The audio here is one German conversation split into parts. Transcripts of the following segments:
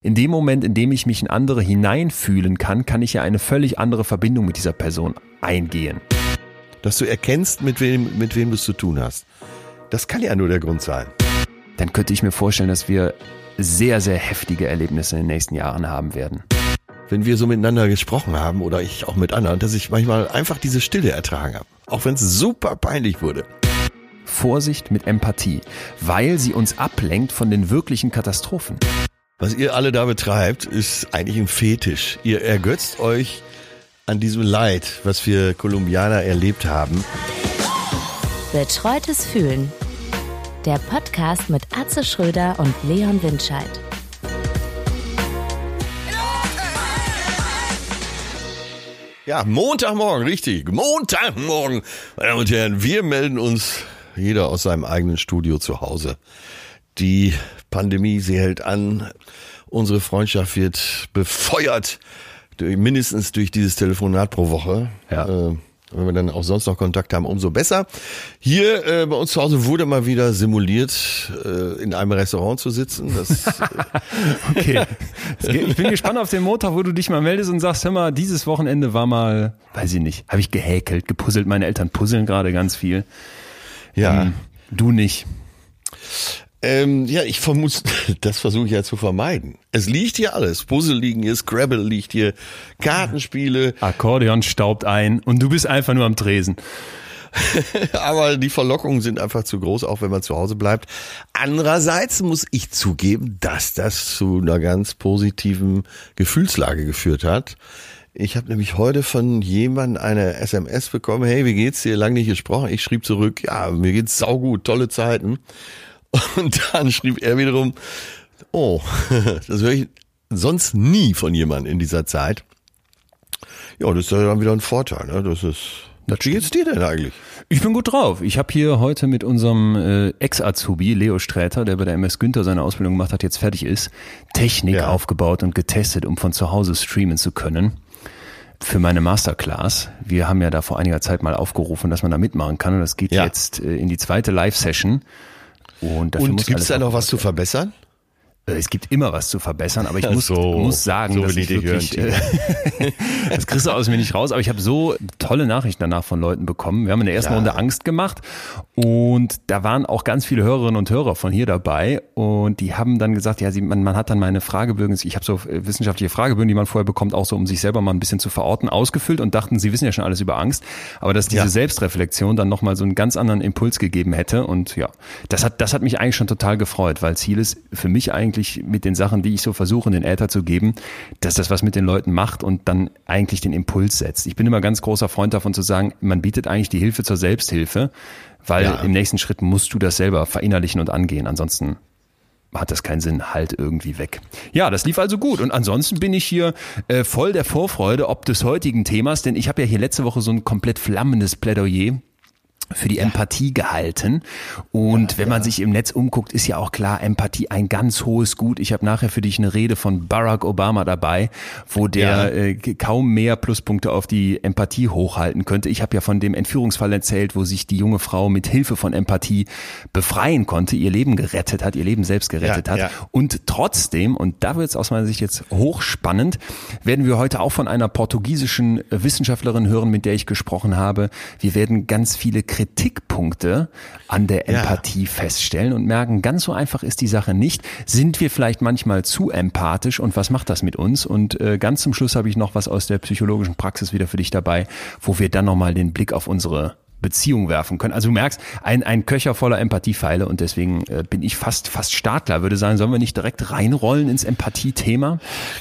In dem Moment, in dem ich mich in andere hineinfühlen kann, kann ich ja eine völlig andere Verbindung mit dieser Person eingehen. Dass du erkennst, mit wem, mit wem du es zu tun hast. Das kann ja nur der Grund sein. Dann könnte ich mir vorstellen, dass wir sehr, sehr heftige Erlebnisse in den nächsten Jahren haben werden. Wenn wir so miteinander gesprochen haben oder ich auch mit anderen, dass ich manchmal einfach diese Stille ertragen habe. Auch wenn es super peinlich wurde. Vorsicht mit Empathie, weil sie uns ablenkt von den wirklichen Katastrophen. Was ihr alle da betreibt, ist eigentlich ein Fetisch. Ihr ergötzt euch an diesem Leid, was wir Kolumbianer erlebt haben. Betreutes Fühlen. Der Podcast mit Atze Schröder und Leon Windscheid. Ja, Montagmorgen, richtig. Montagmorgen. Meine Damen und Herren, wir melden uns jeder aus seinem eigenen Studio zu Hause. Die Pandemie, sie hält an. Unsere Freundschaft wird befeuert, durch, mindestens durch dieses Telefonat pro Woche. Ja. Äh, wenn wir dann auch sonst noch Kontakt haben, umso besser. Hier äh, bei uns zu Hause wurde mal wieder simuliert, äh, in einem Restaurant zu sitzen. Das, äh okay. Ich bin gespannt auf den Montag, wo du dich mal meldest und sagst, hör mal, dieses Wochenende war mal, weiß ich nicht, habe ich gehäkelt, gepuzzelt. Meine Eltern puzzeln gerade ganz viel. Ja. Ähm, du nicht. Ähm, ja, ich vermute, das versuche ich ja zu vermeiden. Es liegt hier alles. Puzzle liegen hier, Scrabble liegt hier, Kartenspiele. Akkordeon staubt ein und du bist einfach nur am Tresen. Aber die Verlockungen sind einfach zu groß, auch wenn man zu Hause bleibt. Andererseits muss ich zugeben, dass das zu einer ganz positiven Gefühlslage geführt hat. Ich habe nämlich heute von jemandem eine SMS bekommen, hey, wie geht's dir? Lang nicht gesprochen. Ich schrieb zurück, ja, mir geht's saugut, tolle Zeiten. Und dann schrieb er wiederum, oh, das höre ich sonst nie von jemandem in dieser Zeit. Ja, das ist ja dann wieder ein Vorteil. Ne? Das ist. Wie geht's dir denn eigentlich? Ich bin gut drauf. Ich habe hier heute mit unserem äh, Ex-Azubi Leo Sträter, der bei der MS Günther seine Ausbildung gemacht hat, jetzt fertig ist, Technik ja. aufgebaut und getestet, um von zu Hause streamen zu können für meine Masterclass. Wir haben ja da vor einiger Zeit mal aufgerufen, dass man da mitmachen kann und das geht ja. jetzt äh, in die zweite Live-Session. Und, Und gibt es da noch was zu verbessern? Äh, es gibt immer was zu verbessern, aber ich muss, so, muss sagen, so dass ich wirklich, hören, äh, das kriegst du aus mir nicht raus, aber ich habe so tolle Nachrichten danach von Leuten bekommen. Wir haben in der ersten ja. Runde Angst gemacht und da waren auch ganz viele Hörerinnen und Hörer von hier dabei und die haben dann gesagt, ja, sie, man, man hat dann meine Fragebögen, ich habe so äh, wissenschaftliche Fragebögen, die man vorher bekommt, auch so um sich selber mal ein bisschen zu verorten, ausgefüllt und dachten, sie wissen ja schon alles über Angst, aber dass diese ja. Selbstreflexion dann nochmal so einen ganz anderen Impuls gegeben hätte und ja, das hat, das hat mich eigentlich schon total gefreut, weil Ziel ist für mich eigentlich wirklich mit den Sachen, die ich so versuche, den Äther zu geben, dass das was mit den Leuten macht und dann eigentlich den Impuls setzt. Ich bin immer ganz großer Freund davon zu sagen, man bietet eigentlich die Hilfe zur Selbsthilfe, weil ja. im nächsten Schritt musst du das selber verinnerlichen und angehen. Ansonsten hat das keinen Sinn, halt irgendwie weg. Ja, das lief also gut. Und ansonsten bin ich hier äh, voll der Vorfreude ob des heutigen Themas, denn ich habe ja hier letzte Woche so ein komplett flammendes Plädoyer für die Empathie gehalten. Und ja, wenn man ja. sich im Netz umguckt, ist ja auch klar, Empathie ein ganz hohes Gut. Ich habe nachher für dich eine Rede von Barack Obama dabei, wo der ja. äh, kaum mehr Pluspunkte auf die Empathie hochhalten könnte. Ich habe ja von dem Entführungsfall erzählt, wo sich die junge Frau mit Hilfe von Empathie befreien konnte, ihr Leben gerettet hat, ihr Leben selbst gerettet hat. Und trotzdem, und da wird es aus meiner Sicht jetzt hochspannend, werden wir heute auch von einer portugiesischen Wissenschaftlerin hören, mit der ich gesprochen habe. Wir werden ganz viele Kritikpunkte an der Empathie ja. feststellen und merken, ganz so einfach ist die Sache nicht. Sind wir vielleicht manchmal zu empathisch und was macht das mit uns? Und äh, ganz zum Schluss habe ich noch was aus der psychologischen Praxis wieder für dich dabei, wo wir dann nochmal den Blick auf unsere Beziehung werfen können. Also du merkst, ein, ein Köcher voller Empathiepfeile und deswegen äh, bin ich fast, fast Startler, würde sagen, sollen wir nicht direkt reinrollen ins Empathie-Thema?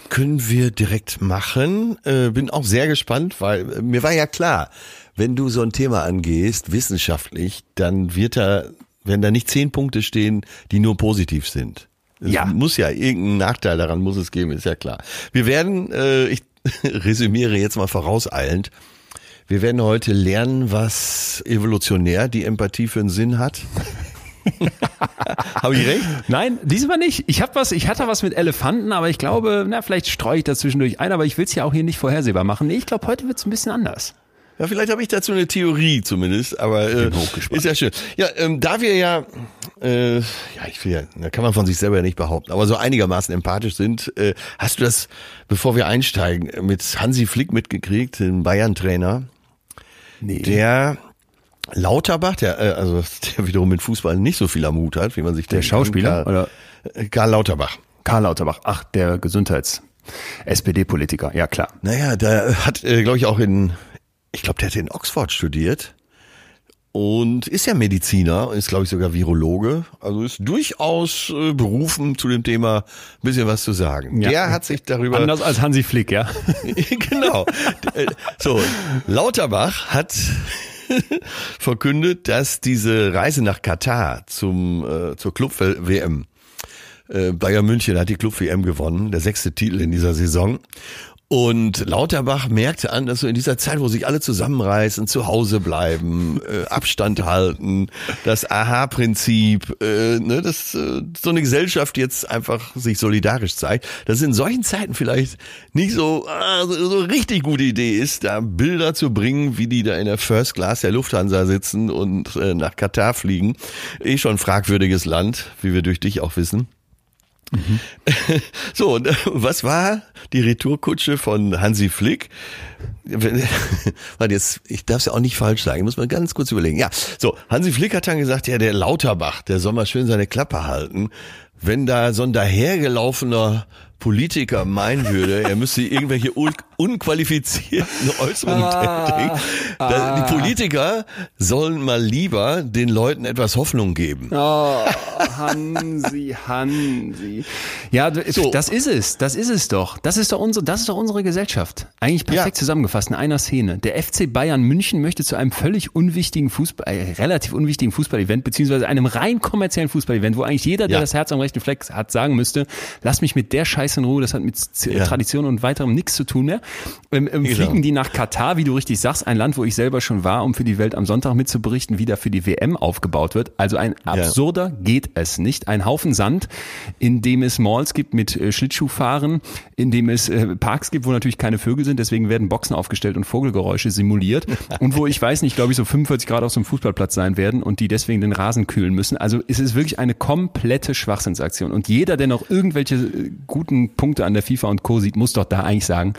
Können wir direkt machen. Äh, bin auch sehr gespannt, weil äh, mir war ja klar, wenn du so ein Thema angehst, wissenschaftlich, dann wird da, wenn da nicht zehn Punkte stehen, die nur positiv sind. Es ja. muss ja irgendeinen Nachteil daran muss es geben, ist ja klar. Wir werden, äh, ich resümiere jetzt mal vorauseilend, wir werden heute lernen, was evolutionär die Empathie für einen Sinn hat. habe ich recht? Nein, diesmal nicht. Ich habe was, ich hatte was mit Elefanten, aber ich glaube, na, vielleicht streue ich da zwischendurch ein, aber ich will es ja auch hier nicht vorhersehbar machen. Nee, ich glaube, heute wird es ein bisschen anders. Ja, vielleicht habe ich dazu eine Theorie zumindest, aber äh, ist ja schön. Ja, ähm, da wir ja, äh, ja, ich will ja, da kann man von sich selber ja nicht behaupten, aber so einigermaßen empathisch sind, äh, hast du das, bevor wir einsteigen, mit Hansi Flick mitgekriegt, dem Bayern-Trainer, nee. der Lauterbach, der äh, also der wiederum mit Fußball nicht so viel am Hut hat, wie man sich der Schauspieler Karl, oder äh, Karl Lauterbach. Karl Lauterbach, ach der Gesundheits SPD-Politiker, ja klar. Naja, der hat, äh, glaube ich, auch in ich glaube, der hat in Oxford studiert und ist ja Mediziner, ist glaube ich sogar Virologe, also ist durchaus äh, berufen zu dem Thema ein bisschen was zu sagen. Ja. Der hat sich darüber anders als Hansi Flick, ja. genau. so, Lauterbach hat verkündet, dass diese Reise nach Katar zum äh, zur Club WM äh, Bayern München hat die Club WM gewonnen, der sechste Titel in dieser Saison. Und Lauterbach merkte an, dass so in dieser Zeit, wo sich alle zusammenreißen, zu Hause bleiben, äh, Abstand halten, das Aha-Prinzip, äh, ne, dass äh, so eine Gesellschaft jetzt einfach sich solidarisch zeigt, dass es in solchen Zeiten vielleicht nicht so, ah, so, so richtig gute Idee ist, da Bilder zu bringen, wie die da in der First Class der Lufthansa sitzen und äh, nach Katar fliegen. Eh schon fragwürdiges Land, wie wir durch dich auch wissen. Mhm. So, und äh, was war die Retourkutsche von Hansi Flick? Warte, jetzt, ich darf es ja auch nicht falsch sagen, muss man ganz kurz überlegen. Ja, so, Hansi Flick hat dann gesagt, ja, der Lauterbach, der soll mal schön seine Klappe halten. Wenn da so ein dahergelaufener Politiker meinen würde, er müsste irgendwelche un unqualifizierten Äußerungen ah, tätigen. Ah. Die Politiker sollen mal lieber den Leuten etwas Hoffnung geben. Oh, Hansi, Hansi. Ja, so. das ist es, das ist es doch. Das ist doch unsere, das ist doch unsere Gesellschaft. Eigentlich perfekt ja. zusammengefasst in einer Szene. Der FC Bayern München möchte zu einem völlig unwichtigen Fußball, äh, relativ unwichtigen Fußballevent, beziehungsweise einem rein kommerziellen Fußballevent, wo eigentlich jeder, der ja. das Herz am rechten Fleck hat, sagen müsste, lass mich mit der Scheiße Scheiß in Ruhe, das hat mit ja. Tradition und weiterem nichts zu tun mehr. Ähm, ähm, genau. Fliegen die nach Katar, wie du richtig sagst, ein Land, wo ich selber schon war, um für die Welt am Sonntag mitzuberichten, wie da für die WM aufgebaut wird. Also ein absurder ja. geht es nicht. Ein Haufen Sand, in dem es Malls gibt mit äh, Schlittschuhfahren, in dem es äh, Parks gibt, wo natürlich keine Vögel sind, deswegen werden Boxen aufgestellt und Vogelgeräusche simuliert. und wo ich weiß nicht, glaube ich, so 45 Grad auf so einem Fußballplatz sein werden und die deswegen den Rasen kühlen müssen. Also es ist wirklich eine komplette Schwachsinnsaktion. Und jeder, der noch irgendwelche äh, guten guten Punkte an der FIFA und Co. sieht, muss doch da eigentlich sagen,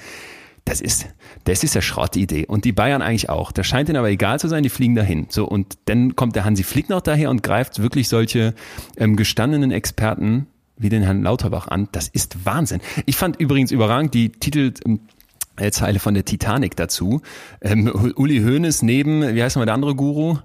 das ist, das ist ja Schrottidee. Und die Bayern eigentlich auch. Das scheint ihnen aber egal zu sein, die fliegen dahin. So, und dann kommt der Hansi Flick noch daher und greift wirklich solche ähm, gestandenen Experten wie den Herrn Lauterbach an. Das ist Wahnsinn. Ich fand übrigens überragend die Titel, ähm, Zeile von der Titanic dazu. Ähm, Uli Hoeneß neben, wie heißt mal der andere Guru?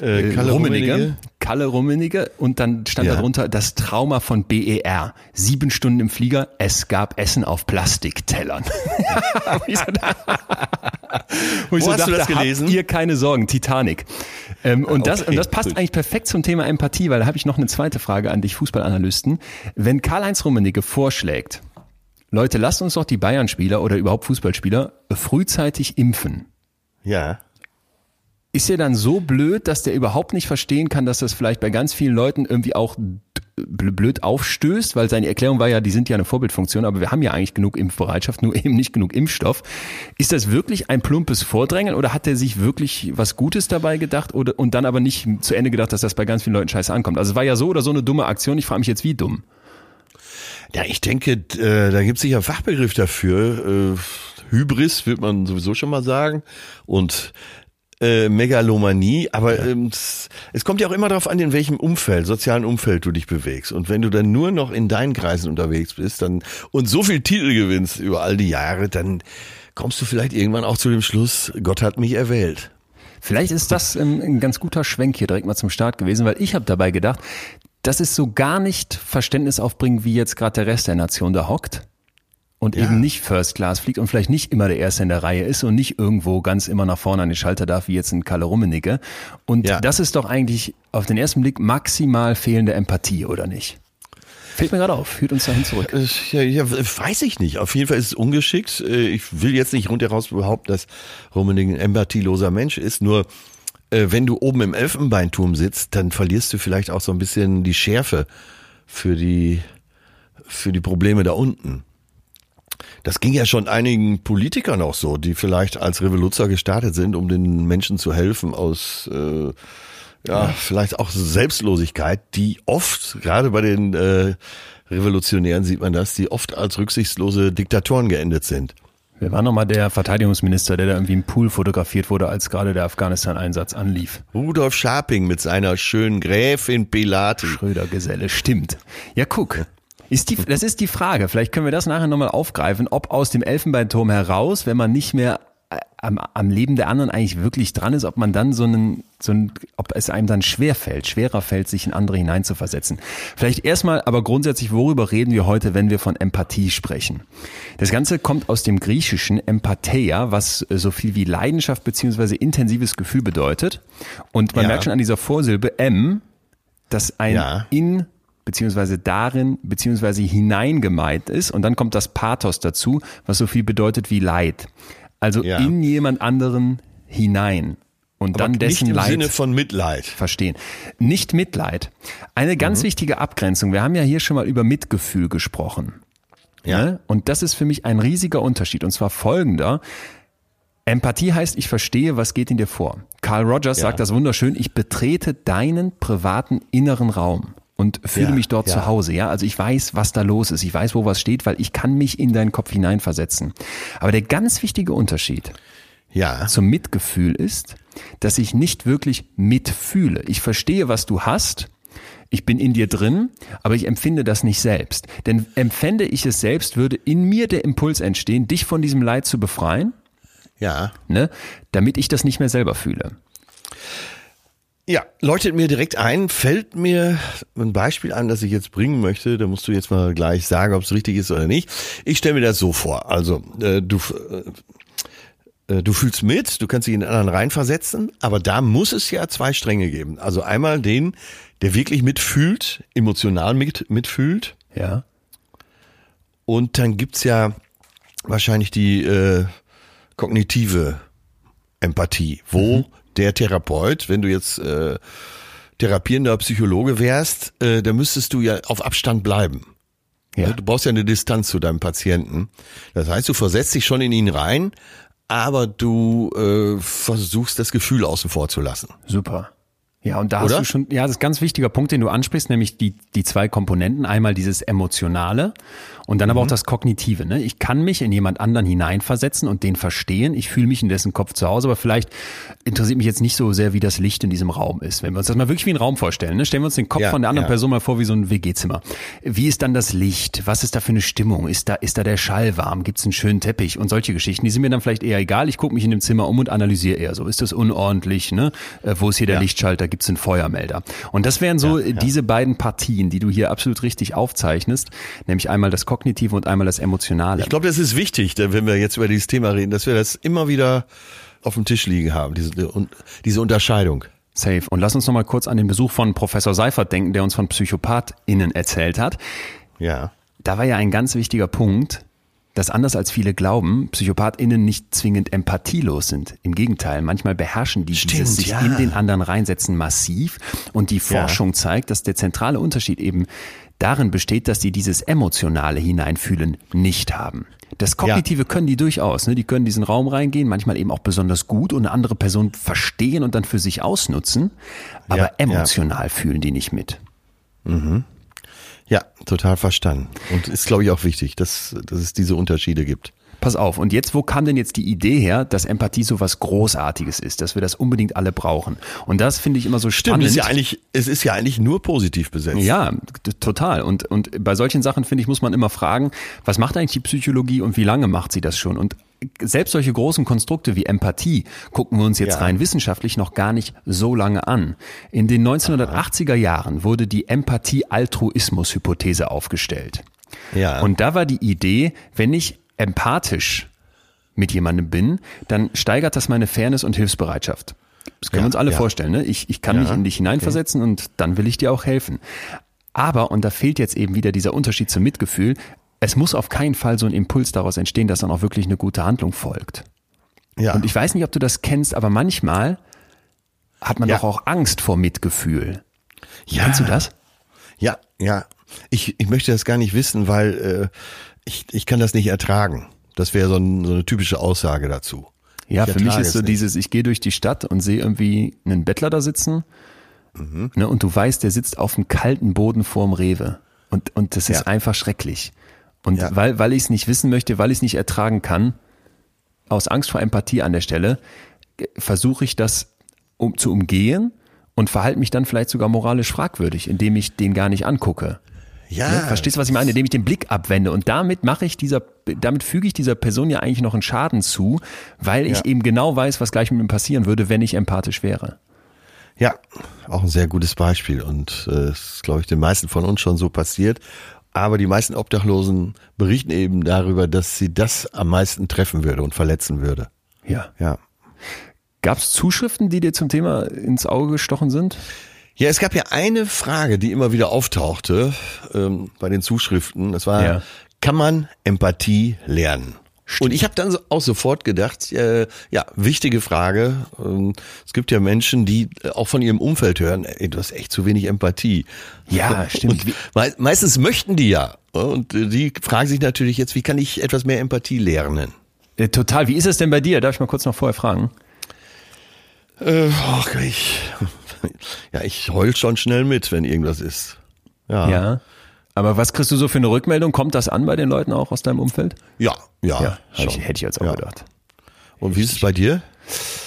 Äh, äh, Kalle Rummenigge. Rummenigge. Kalle Rummenigge und dann stand ja. darunter das Trauma von BER. Sieben Stunden im Flieger, es gab Essen auf Plastiktellern. Wo ich so hast dachte, du das gelesen? Habt ihr keine Sorgen, Titanic. Ähm, und, das, okay, und das passt gut. eigentlich perfekt zum Thema Empathie, weil da habe ich noch eine zweite Frage an dich, Fußballanalysten. Wenn Karl-Heinz Rummenigge vorschlägt, Leute, lasst uns doch die Bayern-Spieler oder überhaupt Fußballspieler frühzeitig impfen. Ja ist er dann so blöd, dass der überhaupt nicht verstehen kann, dass das vielleicht bei ganz vielen Leuten irgendwie auch blöd aufstößt, weil seine Erklärung war ja, die sind ja eine Vorbildfunktion, aber wir haben ja eigentlich genug Impfbereitschaft, nur eben nicht genug Impfstoff. Ist das wirklich ein plumpes Vordrängen oder hat er sich wirklich was Gutes dabei gedacht oder und dann aber nicht zu Ende gedacht, dass das bei ganz vielen Leuten scheiße ankommt? Also es war ja so oder so eine dumme Aktion. Ich frage mich jetzt, wie dumm. Ja, ich denke, äh, da gibt es sicher Fachbegriff dafür. Äh, Hybris wird man sowieso schon mal sagen. Und äh, Megalomanie, aber ja. ähm, es kommt ja auch immer darauf an, in welchem Umfeld, sozialen Umfeld du dich bewegst. Und wenn du dann nur noch in deinen Kreisen unterwegs bist dann und so viel Titel gewinnst über all die Jahre, dann kommst du vielleicht irgendwann auch zu dem Schluss, Gott hat mich erwählt. Vielleicht ist das ähm, ein ganz guter Schwenk hier direkt mal zum Start gewesen, weil ich habe dabei gedacht, das ist so gar nicht Verständnis aufbringen, wie jetzt gerade der Rest der Nation da hockt und ja. eben nicht First Class fliegt und vielleicht nicht immer der Erste in der Reihe ist und nicht irgendwo ganz immer nach vorne an den Schalter darf, wie jetzt ein Kalle Rummenigge. Und ja. das ist doch eigentlich auf den ersten Blick maximal fehlende Empathie, oder nicht? Fällt mir gerade auf, führt uns dahin zurück. Äh, ja, ja, weiß ich nicht. Auf jeden Fall ist es ungeschickt. Äh, ich will jetzt nicht rundheraus behaupten, dass Rummenigge ein empathieloser Mensch ist. Nur äh, wenn du oben im Elfenbeinturm sitzt, dann verlierst du vielleicht auch so ein bisschen die Schärfe für die, für die Probleme da unten. Das ging ja schon einigen Politikern auch so, die vielleicht als Revoluzer gestartet sind, um den Menschen zu helfen aus äh, ja, vielleicht auch Selbstlosigkeit, die oft, gerade bei den äh, Revolutionären sieht man das, die oft als rücksichtslose Diktatoren geendet sind. Wer war nochmal der Verteidigungsminister, der da irgendwie im Pool fotografiert wurde, als gerade der Afghanistan-Einsatz anlief? Rudolf Scharping mit seiner schönen Gräfin Pilati. Schröder-Geselle, stimmt. Ja, guck. Ist die, das ist die Frage. Vielleicht können wir das nachher nochmal aufgreifen, ob aus dem Elfenbeinturm heraus, wenn man nicht mehr am, am Leben der anderen eigentlich wirklich dran ist, ob man dann so einen, so ein, ob es einem dann schwer fällt, schwerer fällt, sich in andere hineinzuversetzen. Vielleicht erstmal, aber grundsätzlich, worüber reden wir heute, wenn wir von Empathie sprechen? Das Ganze kommt aus dem griechischen Empatheia, was so viel wie Leidenschaft beziehungsweise intensives Gefühl bedeutet. Und man ja. merkt schon an dieser Vorsilbe M, dass ein ja. in beziehungsweise darin, beziehungsweise hinein gemeint ist. Und dann kommt das Pathos dazu, was so viel bedeutet wie Leid. Also ja. in jemand anderen hinein und Aber dann dessen nicht im Leid Sinne von Mitleid verstehen. Nicht Mitleid. Eine ganz mhm. wichtige Abgrenzung. Wir haben ja hier schon mal über Mitgefühl gesprochen. Ja. Ne? Und das ist für mich ein riesiger Unterschied. Und zwar folgender. Empathie heißt, ich verstehe, was geht in dir vor. Carl Rogers ja. sagt das wunderschön. Ich betrete deinen privaten inneren Raum und fühle ja, mich dort ja. zu Hause. Ja, also ich weiß, was da los ist. Ich weiß, wo was steht, weil ich kann mich in deinen Kopf hineinversetzen. Aber der ganz wichtige Unterschied ja. zum Mitgefühl ist, dass ich nicht wirklich mitfühle. Ich verstehe, was du hast. Ich bin in dir drin, aber ich empfinde das nicht selbst. Denn empfände ich es selbst, würde in mir der Impuls entstehen, dich von diesem Leid zu befreien. Ja. Ne, damit ich das nicht mehr selber fühle. Ja, leuchtet mir direkt ein, fällt mir ein Beispiel an, das ich jetzt bringen möchte. Da musst du jetzt mal gleich sagen, ob es richtig ist oder nicht. Ich stelle mir das so vor. Also, äh, du, äh, äh, du fühlst mit, du kannst dich in den anderen reinversetzen, aber da muss es ja zwei Stränge geben. Also einmal den, der wirklich mitfühlt, emotional mit, mitfühlt. Ja. Und dann gibt's ja wahrscheinlich die äh, kognitive Empathie, wo mhm der Therapeut, wenn du jetzt äh, therapierender Psychologe wärst, äh, dann müsstest du ja auf Abstand bleiben. Ja. Du brauchst ja eine Distanz zu deinem Patienten. Das heißt, du versetzt dich schon in ihn rein, aber du äh, versuchst das Gefühl außen vor zu lassen. Super. Ja, und da Oder? hast du schon, ja, das ist ein ganz wichtiger Punkt, den du ansprichst, nämlich die, die zwei Komponenten. Einmal dieses Emotionale und dann mhm. aber auch mhm. das Kognitive. Ne? Ich kann mich in jemand anderen hineinversetzen und den verstehen. Ich fühle mich in dessen Kopf zu Hause, aber vielleicht interessiert mich jetzt nicht so sehr, wie das Licht in diesem Raum ist. Wenn wir uns das mal wirklich wie einen Raum vorstellen, ne? stellen wir uns den Kopf ja, von der anderen ja. Person mal vor wie so ein WG-Zimmer. Wie ist dann das Licht? Was ist da für eine Stimmung? Ist da, ist da der Schall warm? Gibt es einen schönen Teppich? Und solche Geschichten, die sind mir dann vielleicht eher egal. Ich gucke mich in dem Zimmer um und analysiere eher so. Ist das unordentlich? Ne? Äh, wo ist hier der ja. Lichtschalter? Gibt es einen Feuermelder? Und das wären so diese beiden Partien, die du hier absolut richtig aufzeichnest, nämlich einmal das Kognitive und einmal das Emotionale. Ich glaube, das ist wichtig, wenn wir jetzt über dieses Thema reden, dass wir das immer wieder auf dem Tisch liegen haben, diese, diese Unterscheidung. Safe. Und lass uns noch mal kurz an den Besuch von Professor Seifert denken, der uns von PsychopathInnen erzählt hat. Ja. Da war ja ein ganz wichtiger Punkt, dass anders als viele glauben, PsychopathInnen nicht zwingend empathielos sind. Im Gegenteil, manchmal beherrschen die Stimmt, dieses sich ja. in den anderen reinsetzen massiv. Und die Forschung ja. zeigt, dass der zentrale Unterschied eben darin besteht, dass die dieses emotionale Hineinfühlen nicht haben. Das Kognitive ja. können die durchaus, ne? die können diesen Raum reingehen, manchmal eben auch besonders gut und eine andere Person verstehen und dann für sich ausnutzen, aber emotional fühlen die nicht mit. Mhm. Ja, total verstanden. Und ist, glaube ich, auch wichtig, dass, dass es diese Unterschiede gibt. Pass auf, und jetzt, wo kam denn jetzt die Idee her, dass Empathie so was Großartiges ist, dass wir das unbedingt alle brauchen? Und das finde ich immer so spannend. Stimmt, ist ja eigentlich, es ist ja eigentlich nur positiv besetzt. Ja, total. Und, und bei solchen Sachen, finde ich, muss man immer fragen, was macht eigentlich die Psychologie und wie lange macht sie das schon? Und selbst solche großen Konstrukte wie Empathie gucken wir uns jetzt ja. rein wissenschaftlich noch gar nicht so lange an. In den 1980er Jahren wurde die Empathie-Altruismus-Hypothese aufgestellt. Ja. Und da war die Idee, wenn ich empathisch mit jemandem bin, dann steigert das meine Fairness und Hilfsbereitschaft. Das können ja, wir uns alle ja. vorstellen. Ne? Ich, ich kann ja, mich in dich hineinversetzen okay. und dann will ich dir auch helfen. Aber, und da fehlt jetzt eben wieder dieser Unterschied zum Mitgefühl, es muss auf keinen Fall so ein Impuls daraus entstehen, dass dann auch wirklich eine gute Handlung folgt. Ja. Und ich weiß nicht, ob du das kennst, aber manchmal hat man doch auch Angst vor Mitgefühl. Ja. Kennst du das? Ja, ja. Ich, ich möchte das gar nicht wissen, weil äh, Ich, ich kann das nicht ertragen. Das wäre so, ein, so eine typische Aussage dazu. Ja, ich für mich ist so dieses, ich gehe durch die Stadt und sehe irgendwie einen Bettler da sitzen mhm. ne, und du weißt, der sitzt auf dem kalten Boden vorm Rewe. Und, und das ist ja. einfach schrecklich. Und ja. weil, weil ich es nicht wissen möchte, weil ich es nicht ertragen kann, aus Angst vor Empathie an der Stelle, versuche ich das um, zu umgehen und verhalte mich dann vielleicht sogar moralisch fragwürdig, indem ich den gar nicht angucke. Ja. Ne? Verstehst du, was ich meine? Indem ich den Blick abwende. Und damit mache ich dieser, damit füge ich dieser Person ja eigentlich noch einen Schaden zu, weil ich ja. eben genau weiß, was gleich mit ihm passieren würde, wenn ich empathisch wäre. Ja, auch ein sehr gutes Beispiel. Und äh, ist, glaube ich, den meisten von uns schon so passiert. Aber die meisten Obdachlosen berichten eben darüber, dass sie das am meisten treffen würde und verletzen würde. Ja. Ja. Gab es Zuschriften, die dir zum Thema ins Auge gestochen sind? Ja, es gab ja eine Frage, die immer wieder auftauchte ähm, bei den Zuschriften. Das war, ja. kann man Empathie lernen? Stimmt. Und ich habe dann auch sofort gedacht, äh, ja, wichtige Frage. Ähm, es gibt ja Menschen, die äh, auch von ihrem Umfeld hören, ey, du hast echt zu wenig Empathie. Ja, stimmt. Und meistens möchten die ja. Und äh, die fragen sich natürlich jetzt, wie kann ich etwas mehr Empathie lernen? Äh, total. Wie ist es denn bei dir? Darf ich mal kurz noch vorher fragen? Äh, ach, ich, ja, ich heul schon schnell mit, wenn irgendwas ist. Ja. ja. Aber was kriegst du so für eine Rückmeldung? Kommt das an bei den Leuten auch aus deinem Umfeld? Ja, ja. ja ich, hätte ich jetzt auch ja. gedacht. Und wie ist es bei dir?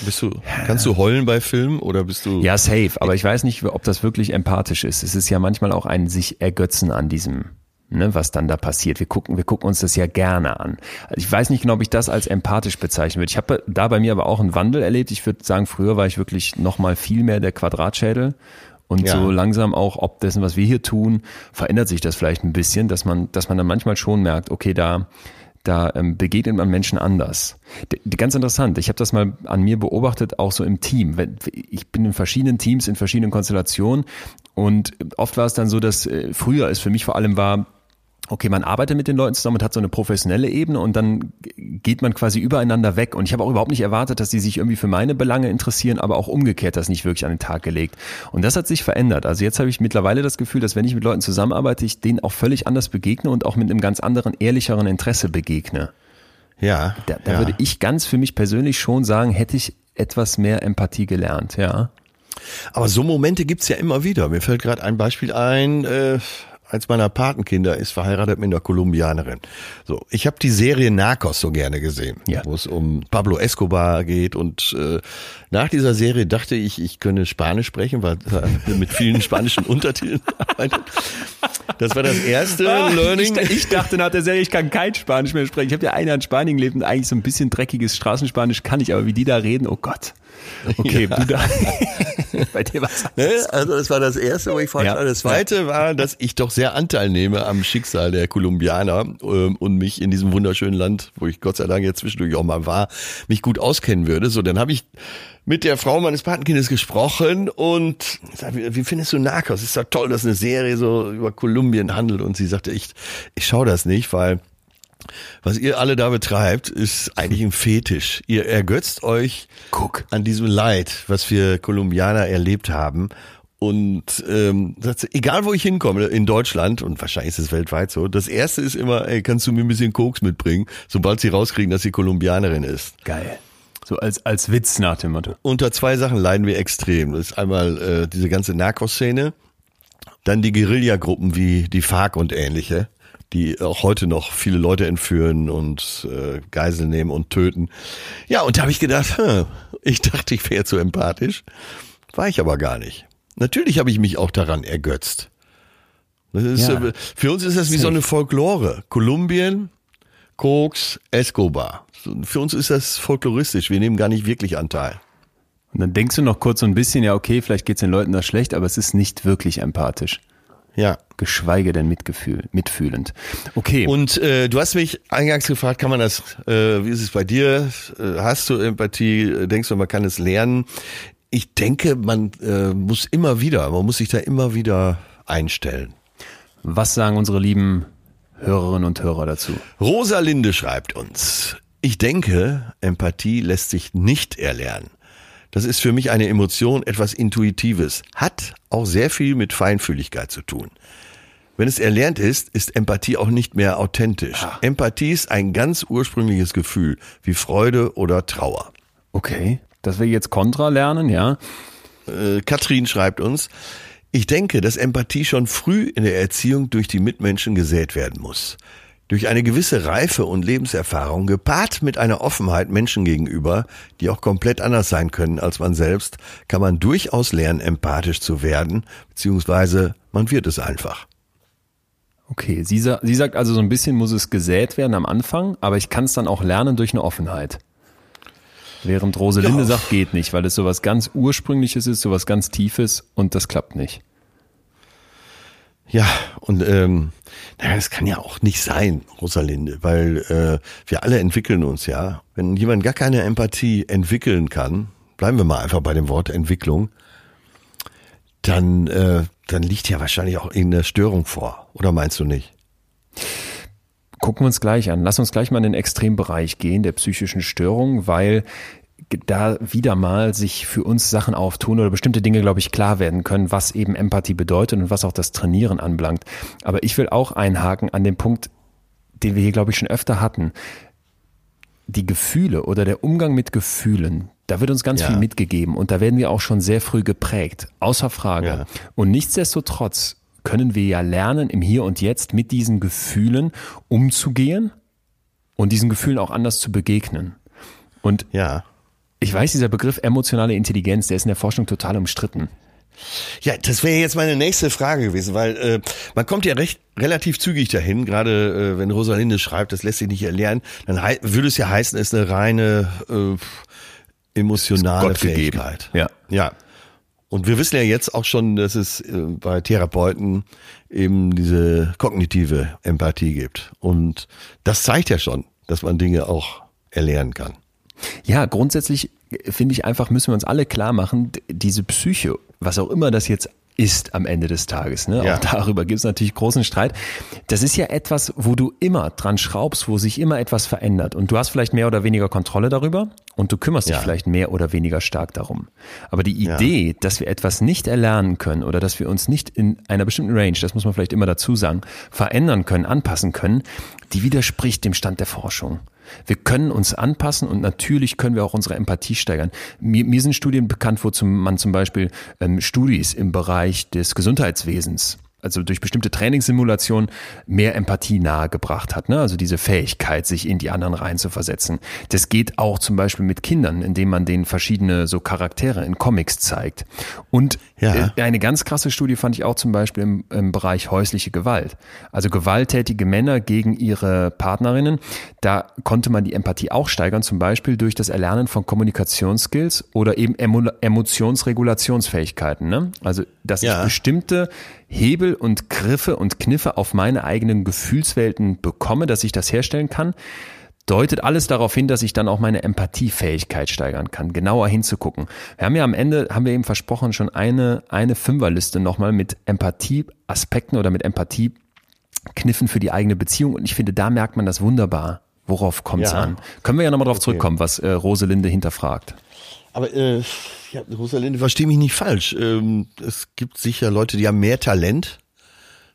Bist du, kannst du heulen bei Filmen oder bist du? Ja, safe. Aber ich weiß nicht, ob das wirklich empathisch ist. Es ist ja manchmal auch ein sich ergötzen an diesem, ne, was dann da passiert. Wir gucken, wir gucken uns das ja gerne an. Also ich weiß nicht genau, ob ich das als empathisch bezeichnen würde. Ich habe da bei mir aber auch einen Wandel erlebt. Ich würde sagen, früher war ich wirklich noch mal viel mehr der Quadratschädel und ja. so langsam auch, ob dessen, was wir hier tun, verändert sich das vielleicht ein bisschen, dass man, dass man dann manchmal schon merkt, okay, da, da ähm, begegnet man Menschen anders. D ganz interessant. Ich habe das mal an mir beobachtet, auch so im Team. Ich bin in verschiedenen Teams, in verschiedenen Konstellationen und oft war es dann so, dass äh, früher es für mich vor allem war, okay, man arbeitet mit den Leuten zusammen und hat so eine professionelle Ebene und dann geht man quasi übereinander weg. Und ich habe auch überhaupt nicht erwartet, dass die sich irgendwie für meine Belange interessieren, aber auch umgekehrt das nicht wirklich an den Tag gelegt. Und das hat sich verändert. Also jetzt habe ich mittlerweile das Gefühl, dass wenn ich mit Leuten zusammenarbeite, ich denen auch völlig anders begegne und auch mit einem ganz anderen, ehrlicheren Interesse begegne. Ja. Da, da ja. würde ich ganz für mich persönlich schon sagen, hätte ich etwas mehr Empathie gelernt, ja. Aber so Momente gibt's ja immer wieder. Mir fällt gerade ein Beispiel ein, äh, eins meiner Patenkinder ist verheiratet mit einer Kolumbianerin. So, ich habe die Serie Narcos so gerne gesehen, ja. wo es um Pablo Escobar geht und äh, nach dieser Serie dachte ich, ich könne Spanisch sprechen, weil äh, mit vielen spanischen Untertiteln arbeitet. Das war das erste ah, Learning. Ich, ich, dachte nach der Serie, ich kann kein Spanisch mehr sprechen. Ich habe ja eine in Spanien gelebt und eigentlich so ein bisschen dreckiges Straßenspanisch kann ich, aber wie die da reden, oh Gott. Okay, ja. du da. Bei dir was ne? Also das war das erste, wo ich falsch ja. war. Das zweite war, dass ich doch sehr Anteil nehme am Schicksal der Kolumbianer ähm, und mich in diesem wunderschönen Land, wo ich Gott sei Dank jetzt zwischendurch auch mal war, mich gut auskennen würde. So, dann habe ich mit der Frau meines Patenkindes gesprochen und wie, wie findest du Narcos? Ist doch toll, dass eine Serie so über Kolumbien handelt. Und sie sagte, ich, ich schaue das nicht, weil was ihr alle da betreibt, ist eigentlich ein Fetisch. Ihr ergötzt euch Guck. an diesem Leid, was wir Kolumbianer erlebt haben. Und ähm, das, egal wo ich hinkomme, in Deutschland, und wahrscheinlich ist es weltweit so, das erste ist immer, ey, kannst du mir ein bisschen Koks mitbringen, sobald sie rauskriegen, dass sie Kolumbianerin ist. Geil. So als, als Witz nach dem Motto. Unter zwei Sachen leiden wir extrem. Das ist einmal äh, diese ganze Narcos-Szene, dann die Guerillagruppen wie die FARC und ähnliche die auch heute noch viele Leute entführen und äh, Geisel nehmen und töten. Ja, und da habe ich gedacht, hm, ich dachte, ich wäre zu empathisch. War ich aber gar nicht. Natürlich habe ich mich auch daran ergötzt. Ist, ja. Für uns ist das wie so eine Folklore. Kolumbien, Koks, Escobar. Für uns ist das folkloristisch. Wir nehmen gar nicht wirklich Anteil. Und dann denkst du noch kurz so ein bisschen, ja, okay, vielleicht geht's den Leuten da schlecht, aber es ist nicht wirklich empathisch. Ja. Geschweige denn Mitgefühl, mitfühlend. Okay. Und äh, du hast mich eingangs gefragt, kann man das, äh, wie ist es bei dir? Äh, hast du Empathie? Denkst du, man kann es lernen? Ich denke, man äh, muss immer wieder, man muss sich da immer wieder einstellen. Was sagen unsere lieben Hörerinnen und Hörer dazu? Rosalinde schreibt uns, ich denke, Empathie lässt sich nicht erlernen. Das ist für mich eine Emotion, etwas Intuitives, hat auch sehr viel mit Feinfühligkeit zu tun. Wenn es erlernt ist, ist Empathie auch nicht mehr authentisch. Ah. Empathie ist ein ganz ursprüngliches Gefühl, wie Freude oder Trauer. Okay, dass wir jetzt Kontra lernen, ja. Äh, Katrin schreibt uns, ich denke, dass Empathie schon früh in der Erziehung durch die Mitmenschen gesät werden muss. Durch eine gewisse Reife und Lebenserfahrung, gepaart mit einer Offenheit Menschen gegenüber, die auch komplett anders sein können als man selbst, kann man durchaus lernen, empathisch zu werden, beziehungsweise man wird es einfach. Okay, sie, sie sagt also so ein bisschen muss es gesät werden am Anfang, aber ich kann es dann auch lernen durch eine Offenheit. Während Roselinde ja. sagt, geht nicht, weil es sowas ganz Ursprüngliches ist, sowas ganz Tiefes und das klappt nicht. Ja, und ähm, naja, es kann ja auch nicht sein, Rosalinde, weil äh, wir alle entwickeln uns ja. Wenn jemand gar keine Empathie entwickeln kann, bleiben wir mal einfach bei dem Wort Entwicklung, dann, äh, dann liegt ja wahrscheinlich auch irgendeine Störung vor. Oder meinst du nicht? Gucken wir uns gleich an. Lass uns gleich mal in den Extrembereich gehen der psychischen Störung, weil da wieder mal sich für uns Sachen auftun oder bestimmte Dinge, glaube ich, klar werden können, was eben Empathie bedeutet und was auch das Trainieren anbelangt. Aber ich will auch einhaken an den Punkt, den wir hier, glaube ich, schon öfter hatten. Die Gefühle oder der Umgang mit Gefühlen, da wird uns ganz ja. viel mitgegeben und da werden wir auch schon sehr früh geprägt, außer Frage. Ja. Und nichtsdestotrotz können wir ja lernen, im Hier und Jetzt mit diesen Gefühlen umzugehen und diesen Gefühlen auch anders zu begegnen. Und ja ich weiß, dieser Begriff emotionale Intelligenz, der ist in der Forschung total umstritten. Ja, das wäre jetzt meine nächste Frage gewesen, weil äh, man kommt ja recht relativ zügig dahin, gerade äh, wenn Rosalinde schreibt, das lässt sich nicht erlernen, dann würde es ja heißen, es ist eine reine äh, emotionale Fähigkeit. Ja. Ja. Und wir wissen ja jetzt auch schon, dass es äh, bei Therapeuten eben diese kognitive Empathie gibt. Und das zeigt ja schon, dass man Dinge auch erlernen kann. Ja, grundsätzlich finde ich einfach, müssen wir uns alle klar machen, diese Psyche, was auch immer das jetzt ist am Ende des Tages. Ne? Ja. Auch darüber gibt es natürlich großen Streit. Das ist ja etwas, wo du immer dran schraubst, wo sich immer etwas verändert. Und du hast vielleicht mehr oder weniger Kontrolle darüber und du kümmerst ja. dich vielleicht mehr oder weniger stark darum. Aber die Idee, ja. dass wir etwas nicht erlernen können oder dass wir uns nicht in einer bestimmten Range, das muss man vielleicht immer dazu sagen, verändern können, anpassen können, die widerspricht dem Stand der Forschung. Wir können uns anpassen und natürlich können wir auch unsere Empathie steigern. Mir, mir sind Studien bekannt, wo zum, man zum Beispiel ähm, Studis im Bereich des Gesundheitswesens also durch bestimmte Trainingssimulationen mehr Empathie nahegebracht hat. Ne? Also diese Fähigkeit, sich in die anderen reinzuversetzen. Das geht auch zum Beispiel mit Kindern, indem man denen verschiedene so Charaktere in Comics zeigt. Und ja. Äh, eine ganz krasse Studie fand ich auch zum Beispiel im, im Bereich häusliche Gewalt. Also gewalttätige Männer gegen ihre Partnerinnen. Da konnte man die Empathie auch steigern, zum Beispiel durch das Erlernen von Kommunikationsskills oder eben Emo Emotionsregulationsfähigkeiten. Ne? Also, dass ja. ich bestimmte Hebel und Griffe und Kniffe auf meine eigenen Gefühlswelten bekomme, dass ich das herstellen kann, deutet alles darauf hin, dass ich dann auch meine Empathiefähigkeit steigern kann, genauer hinzugucken. Wir haben ja am Ende, haben wir eben versprochen, schon eine, eine Fünferliste nochmal mit Empathieaspekten oder mit Empathiekniffen für die eigene Beziehung und ich finde, da merkt man das wunderbar. Worauf kommt es ja. an? Können wir ja nochmal drauf okay. zurückkommen, was äh, Roselinde hinterfragt. Aber äh, ja, Rosalinde, verstehe mich nicht falsch. Ähm, es gibt sicher Leute, die haben mehr Talent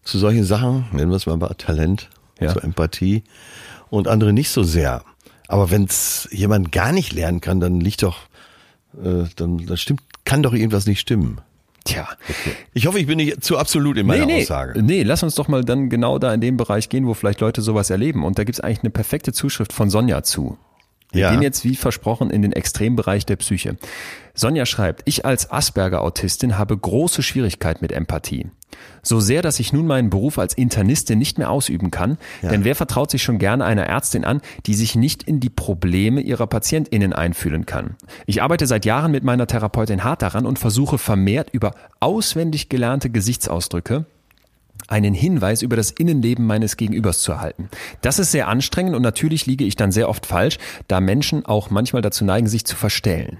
zu solchen Sachen, nennen wir es mal Talent, ja. zur Empathie, und andere nicht so sehr. Aber wenn es jemand gar nicht lernen kann, dann liegt doch, äh, dann, dann stimmt, kann doch irgendwas nicht stimmen. Tja. Okay. Ich hoffe, ich bin nicht zu absolut in meiner nee, nee, Aussage. Nee, lass uns doch mal dann genau da in dem Bereich gehen, wo vielleicht Leute sowas erleben. Und da gibt's eigentlich eine perfekte Zuschrift von Sonja zu. Wir ja. gehen jetzt wie versprochen in den Extrembereich der Psyche. Sonja schreibt, ich als Asperger-Autistin habe große Schwierigkeit mit Empathie. So sehr, dass ich nun meinen Beruf als Internistin nicht mehr ausüben kann, ja. denn wer vertraut sich schon gerne einer Ärztin an, die sich nicht in die Probleme ihrer PatientInnen einfühlen kann? Ich arbeite seit Jahren mit meiner Therapeutin hart daran und versuche vermehrt über auswendig gelernte Gesichtsausdrücke einen Hinweis über das Innenleben meines Gegenübers zu erhalten. Das ist sehr anstrengend und natürlich liege ich dann sehr oft falsch, da Menschen auch manchmal dazu neigen, sich zu verstellen.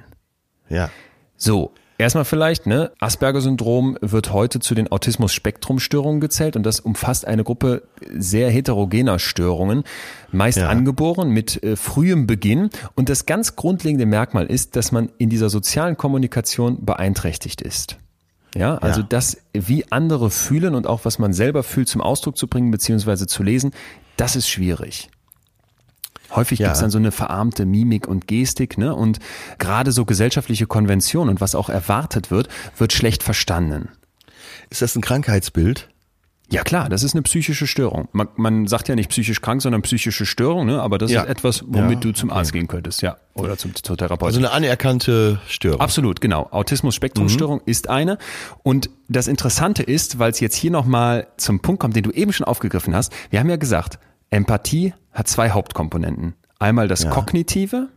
Ja. So, Erstmal vielleicht, ne? Asperger-Syndrom wird heute zu den Autismus-Spektrum-Störungen gezählt und das umfasst eine Gruppe sehr heterogener Störungen, meist ja. angeboren mit äh, frühem Beginn. Und das ganz grundlegende Merkmal ist, dass man in dieser sozialen Kommunikation beeinträchtigt ist. Ja, also ja. das, wie andere fühlen und auch was man selber fühlt, zum Ausdruck zu bringen beziehungsweise zu lesen, das ist schwierig. Häufig ja. gibt es dann so eine verarmte Mimik und Gestik, ne? Und gerade so gesellschaftliche Konventionen und was auch erwartet wird, wird schlecht verstanden. Ist das ein Krankheitsbild? Ja klar, das ist eine psychische Störung. Man, man sagt ja nicht psychisch krank, sondern psychische Störung, ne? aber das ja. ist etwas, womit ja, du zum Arzt gehen könntest, ja, oder zum, zur Therapeuten. Also eine anerkannte Störung. Absolut, genau. Autismus-Spektrum-Störung mhm. ist eine. Und das Interessante ist, weil es jetzt hier nochmal zum Punkt kommt, den du eben schon aufgegriffen hast. Wir haben ja gesagt, Empathie hat zwei Hauptkomponenten. Einmal das ja. Kognitive,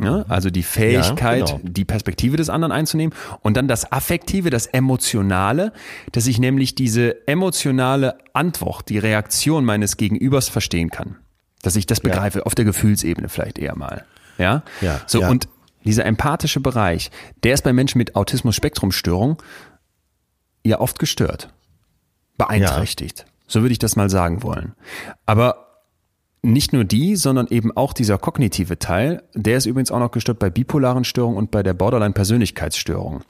ja, also die Fähigkeit, ja, genau. die Perspektive des anderen einzunehmen und dann das Affektive, das Emotionale, dass ich nämlich diese emotionale Antwort, die Reaktion meines Gegenübers verstehen kann. Dass ich das begreife, ja. auf der Gefühlsebene vielleicht eher mal. Ja? Ja. So, und dieser empathische Bereich, der ist bei Menschen mit Autismus-Spektrum-Störung ja oft gestört. Beeinträchtigt. So würde ich das mal sagen wollen. Aber nicht nur die, sondern eben auch dieser kognitive Teil, der ist übrigens auch noch gestört bei bipolaren Störungen und bei der Borderline-Persönlichkeitsstörung.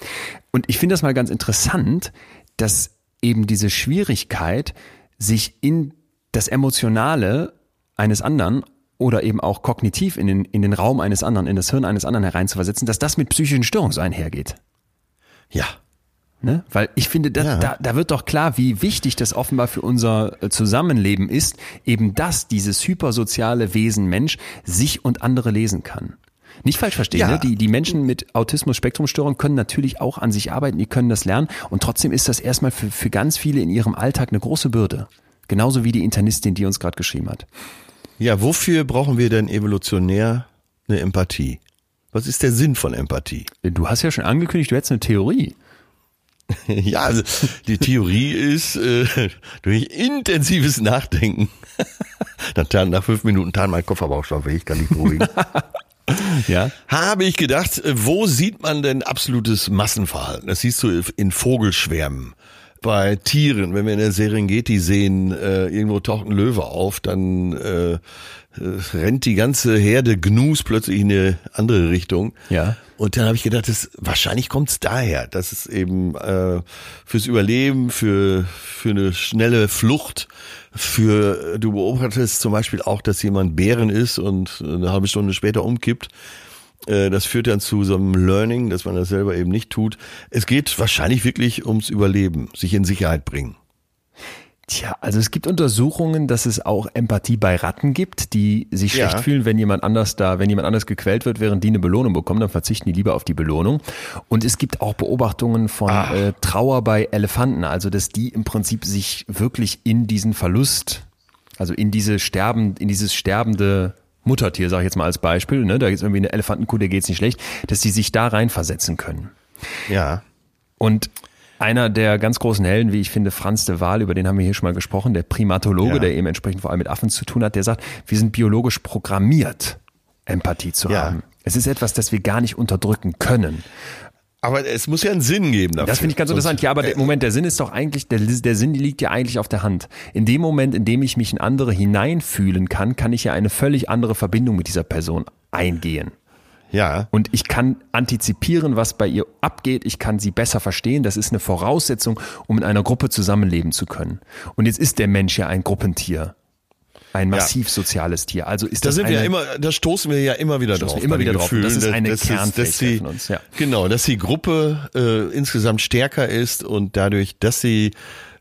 Und ich finde das mal ganz interessant, dass eben diese Schwierigkeit, sich in das Emotionale eines anderen oder eben auch kognitiv in den, in den Raum eines anderen, in das Hirn eines anderen hereinzuversetzen, dass das mit psychischen Störungen einhergeht. Ja, Ne? Weil ich finde, da, ja. da, da wird doch klar, wie wichtig das offenbar für unser äh, Zusammenleben ist, eben dass dieses hypersoziale Wesen Mensch sich und andere lesen kann. Nicht falsch verstehen, ja. ne? die, die Menschen mit Autismus-Spektrumstörung können natürlich auch an sich arbeiten, die können das lernen und trotzdem ist das erstmal für, für ganz viele in ihrem Alltag eine große Bürde. Genauso wie die Internistin, die uns gerade geschrieben hat. Ja, wofür brauchen wir denn evolutionär eine Empathie? Was ist der Sinn von Empathie? Du hast ja schon angekündigt, du hättest eine Theorie. Ja, also die Theorie ist äh, durch intensives Nachdenken. Dann nach fünf Minuten tan mein Kofferbauch schon ich kann nicht beruhigen. ja. Habe ich gedacht, äh, wo sieht man denn absolutes Massenverhalten? Das siehst du in Vogelschwärmen bei Tieren, wenn wir in der Serengeti sehen, äh, irgendwo taucht ein Löwe auf, dann äh, rennt die ganze Herde Gnus plötzlich in eine andere Richtung. Ja. Und dann habe ich gedacht, das, wahrscheinlich kommt es daher, dass es eben äh, fürs Überleben, für, für eine schnelle Flucht, für du beobachtest zum Beispiel auch, dass jemand Bären ist und eine halbe Stunde später umkippt. Äh, das führt dann zu so einem Learning, dass man das selber eben nicht tut. Es geht wahrscheinlich wirklich ums Überleben, sich in Sicherheit bringen. Tja, also es gibt Untersuchungen, dass es auch Empathie bei Ratten gibt, die sich schlecht ja. fühlen, wenn jemand anders da, wenn jemand anders gequält wird, während die eine Belohnung bekommen, dann verzichten die lieber auf die Belohnung. Und es gibt auch Beobachtungen von ah. äh, Trauer bei Elefanten, also dass die im Prinzip sich wirklich in diesen Verlust, also in diese sterben, in dieses sterbende Muttertier, sage ich jetzt mal als Beispiel, ne, da ist irgendwie eine Elefantenkuh, der geht's nicht schlecht, dass die sich da reinversetzen können. Ja. Und einer der ganz großen Helden, wie ich finde, Franz de Waal, über den haben wir hier schon mal gesprochen, der Primatologe, ja. der eben entsprechend vor allem mit Affen zu tun hat, der sagt, wir sind biologisch programmiert, Empathie zu ja. haben. Es ist etwas, das wir gar nicht unterdrücken können. Aber es muss ja einen Sinn geben dafür. Das finde ich ganz interessant. Ja, aber der Moment, der Sinn ist doch eigentlich, der, der Sinn liegt ja eigentlich auf der Hand. In dem Moment, in dem ich mich in andere hineinfühlen kann, kann ich ja eine völlig andere Verbindung mit dieser Person eingehen. Ja. Und ich kann antizipieren, was bei ihr abgeht. Ich kann sie besser verstehen. Das ist eine Voraussetzung, um in einer Gruppe zusammenleben zu können. Und jetzt ist der Mensch ja ein Gruppentier. Ein massiv soziales Tier. Also ist da das sind eine, wir ja immer, da stoßen wir ja immer wieder drauf. immer wieder drauf. das ist eine Kernfähigkeit von uns. Ja. Genau, dass die Gruppe äh, insgesamt stärker ist und dadurch, dass sie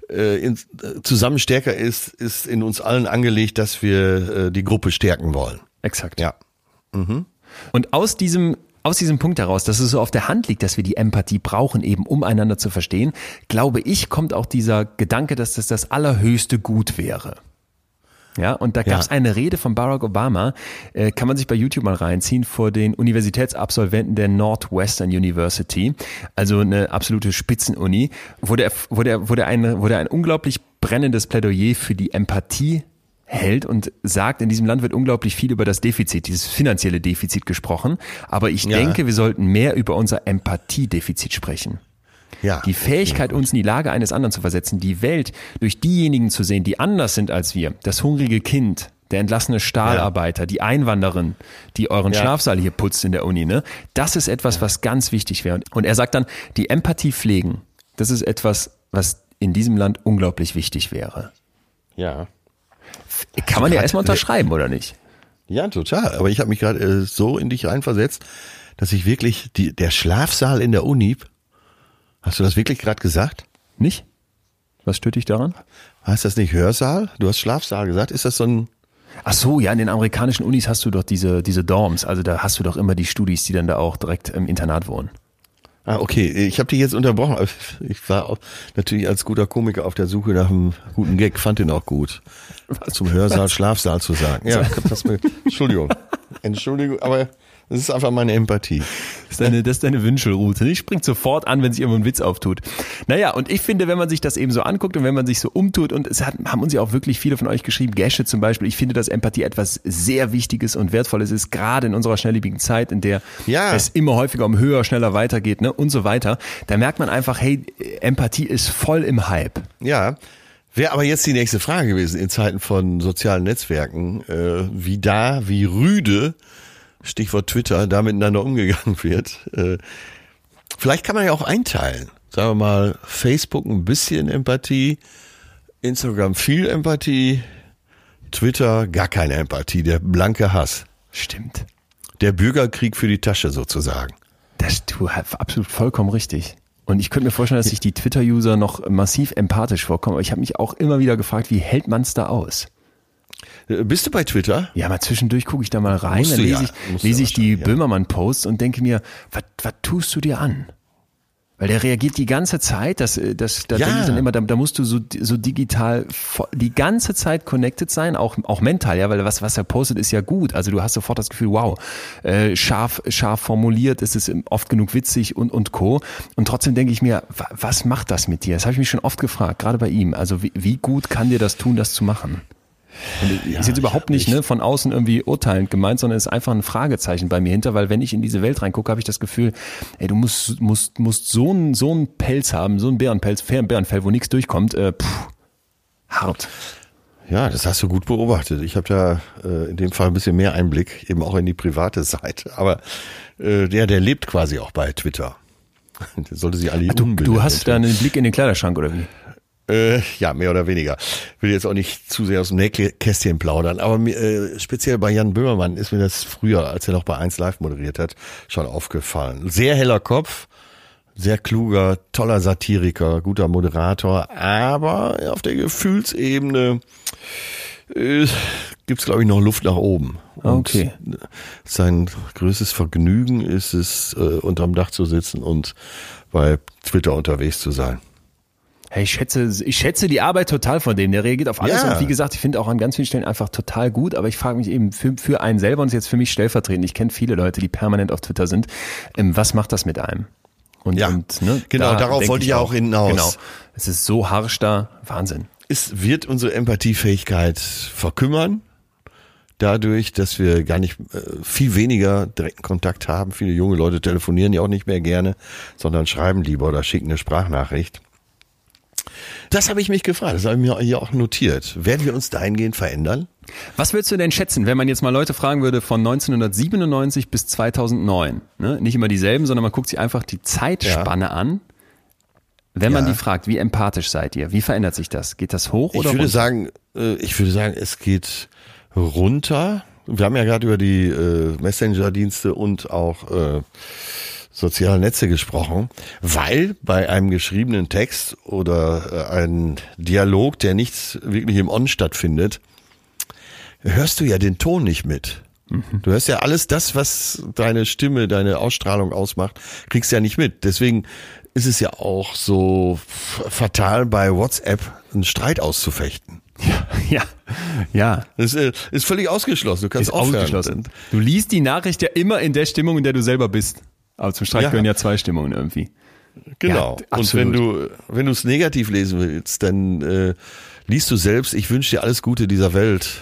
äh, in, äh, zusammen stärker ist, ist in uns allen angelegt, dass wir äh, die Gruppe stärken wollen. Exakt. Ja. Mhm. Und aus diesem aus diesem Punkt heraus, dass es so auf der Hand liegt, dass wir die Empathie brauchen, eben um einander zu verstehen, glaube ich, kommt auch dieser Gedanke, dass das das allerhöchste Gut wäre. Ja, und da gab es ja. eine Rede von Barack Obama, äh, kann man sich bei YouTube mal reinziehen, vor den Universitätsabsolventen der Northwestern University, also eine absolute Spitzenuni, wo der, wo der, wo der ein, wo der ein unglaublich brennendes Plädoyer für die Empathie hält und sagt, in diesem Land wird unglaublich viel über das Defizit, dieses finanzielle Defizit gesprochen. Aber ich ja. denke, wir sollten mehr über unser Empathiedefizit sprechen. Ja, die Fähigkeit, uns in die Lage eines anderen zu versetzen, die Welt durch diejenigen zu sehen, die anders sind als wir, das hungrige Kind, der entlassene Stahlarbeiter, ja. die Einwanderin, die euren ja. Schlafsaal hier putzt in der Uni, ne? Das ist etwas, was ganz wichtig wäre. Und er sagt dann, die Empathie pflegen das ist etwas, was in diesem Land unglaublich wichtig wäre. Ja. Kann man ja erstmal unterschreiben, oder nicht? Ja, total. Aber ich habe mich gerade äh, so in dich reinversetzt, dass ich wirklich die, der Schlafsaal in der Uni. Hast du das wirklich gerade gesagt? Nicht? Was stört dich daran? Heißt das nicht Hörsaal? Du hast Schlafsaal gesagt. Ist das so ein Ach so, ja, in den amerikanischen Unis hast du doch diese, diese Dorms. Also da hast du doch immer die Studis, die dann da auch direkt im Internat wohnen. Ah, okay. Ich habe dich jetzt unterbrochen. Ich war auch natürlich als guter Komiker auf der Suche nach einem guten Gag, fand den auch gut. Was? Zum Hörsaal, Schlafsaal zu sagen. Ja, das mir, Entschuldigung. Entschuldigung, aber das ist einfach meine Empathie. Das ist deine, das ist deine Wünschelroute. Die springt sofort an, wenn sich irgendwo ein Witz auftut. Naja, und ich finde, wenn man sich das eben so anguckt und wenn man sich so umtut, und es hat, haben uns ja auch wirklich viele von euch geschrieben, Gesche zum Beispiel, ich finde, dass Empathie etwas sehr Wichtiges und Wertvolles ist, gerade in unserer schnelllebigen Zeit, in der ja. es immer häufiger um höher, schneller weitergeht, ne, und so weiter. Da merkt man einfach, hey, Empathie ist voll im Hype. Ja. Wäre aber jetzt die nächste Frage gewesen in Zeiten von sozialen Netzwerken, äh, wie da, wie rüde Stichwort Twitter, da miteinander umgegangen wird. Äh, vielleicht kann man ja auch einteilen. Sagen wir mal, Facebook ein bisschen Empathie, Instagram viel Empathie, Twitter gar keine Empathie, der blanke Hass. Stimmt. Der Bürgerkrieg für die Tasche sozusagen. Das du absolut vollkommen richtig. Und ich könnte mir vorstellen, dass sich die Twitter-User noch massiv empathisch vorkommen. Aber ich habe mich auch immer wieder gefragt, wie hält man es da aus? Äh, bist du bei Twitter? Ja, mal zwischendurch gucke ich da mal rein, dann lese ja, ich, lese ich die ja. Böhmermann-Posts und denke mir, was tust du dir an? Weil der reagiert die ganze Zeit, das, äh, das, da ja. denke ich dann immer, da, da musst du so, so digital die ganze Zeit connected sein, auch, auch mental, ja, weil was, was er postet, ist ja gut. Also du hast sofort das Gefühl, wow, äh, scharf, scharf formuliert, es ist oft genug witzig und, und co. Und trotzdem denke ich mir, was macht das mit dir? Das habe ich mich schon oft gefragt, gerade bei ihm. Also wie, wie gut kann dir das tun, das zu machen? Und ja, ist jetzt überhaupt nicht ne, von außen irgendwie urteilend gemeint, sondern ist einfach ein Fragezeichen bei mir hinter, weil wenn ich in diese Welt reingucke, habe ich das Gefühl, ey, du musst, musst, musst so einen so einen Pelz haben, so einen Bärenpelz, fairen Bärenfell, wo nichts durchkommt. Äh, pff, hart. Ja, das hast du gut beobachtet. Ich habe da äh, in dem Fall ein bisschen mehr Einblick, eben auch in die private Seite. Aber äh, der, der lebt quasi auch bei Twitter. Der sollte sich alle Ach, du, du hast da einen Blick in den Kleiderschrank oder wie? Äh, ja, mehr oder weniger. Will jetzt auch nicht zu sehr aus dem Nähkästchen plaudern, aber äh, speziell bei Jan Böhmermann ist mir das früher, als er noch bei 1 Live moderiert hat, schon aufgefallen. Sehr heller Kopf, sehr kluger, toller Satiriker, guter Moderator, aber auf der Gefühlsebene äh, gibt's glaube ich noch Luft nach oben. Und okay. Sein größtes Vergnügen ist es, äh, unterm Dach zu sitzen und bei Twitter unterwegs zu sein. Hey, ich schätze, ich schätze die Arbeit total von dem. Der reagiert auf alles ja. und wie gesagt, ich finde auch an ganz vielen Stellen einfach total gut. Aber ich frage mich eben für, für einen selber und jetzt für mich stellvertretend. Ich kenne viele Leute, die permanent auf Twitter sind. Ähm, was macht das mit einem? Und, ja, und, ne, genau, da darauf wollte ich ja auch hinaus. Genau, es ist so harsch da, Wahnsinn. Es wird unsere Empathiefähigkeit verkümmern, dadurch, dass wir gar nicht äh, viel weniger direkten Kontakt haben. Viele junge Leute telefonieren ja auch nicht mehr gerne, sondern schreiben lieber oder schicken eine Sprachnachricht. Das habe ich mich gefragt, das habe ich mir hier auch notiert. Werden wir uns dahingehend verändern? Was würdest du denn schätzen, wenn man jetzt mal Leute fragen würde von 1997 bis 2009? Ne? Nicht immer dieselben, sondern man guckt sich einfach die Zeitspanne ja. an. Wenn ja. man die fragt, wie empathisch seid ihr? Wie verändert sich das? Geht das hoch ich oder würde runter? sagen, äh, ich würde sagen, es geht runter. Wir haben ja gerade über die äh, Messenger-Dienste und auch äh, sozialen Netze gesprochen, weil bei einem geschriebenen Text oder äh, einem Dialog, der nicht wirklich im On stattfindet, hörst du ja den Ton nicht mit. Mhm. Du hörst ja alles das, was deine Stimme, deine Ausstrahlung ausmacht, kriegst ja nicht mit. Deswegen ist es ja auch so fatal bei WhatsApp einen Streit auszufechten. Ja, ja, ja. Das ist, ist völlig ausgeschlossen. Du kannst ist aufhören. ausgeschlossen. Du liest die Nachricht ja immer in der Stimmung, in der du selber bist. Aber zum Streit ja. gehören ja zwei Stimmungen irgendwie. Genau. Ja, und wenn du wenn du es negativ lesen willst, dann äh, liest du selbst, ich wünsche dir alles Gute dieser Welt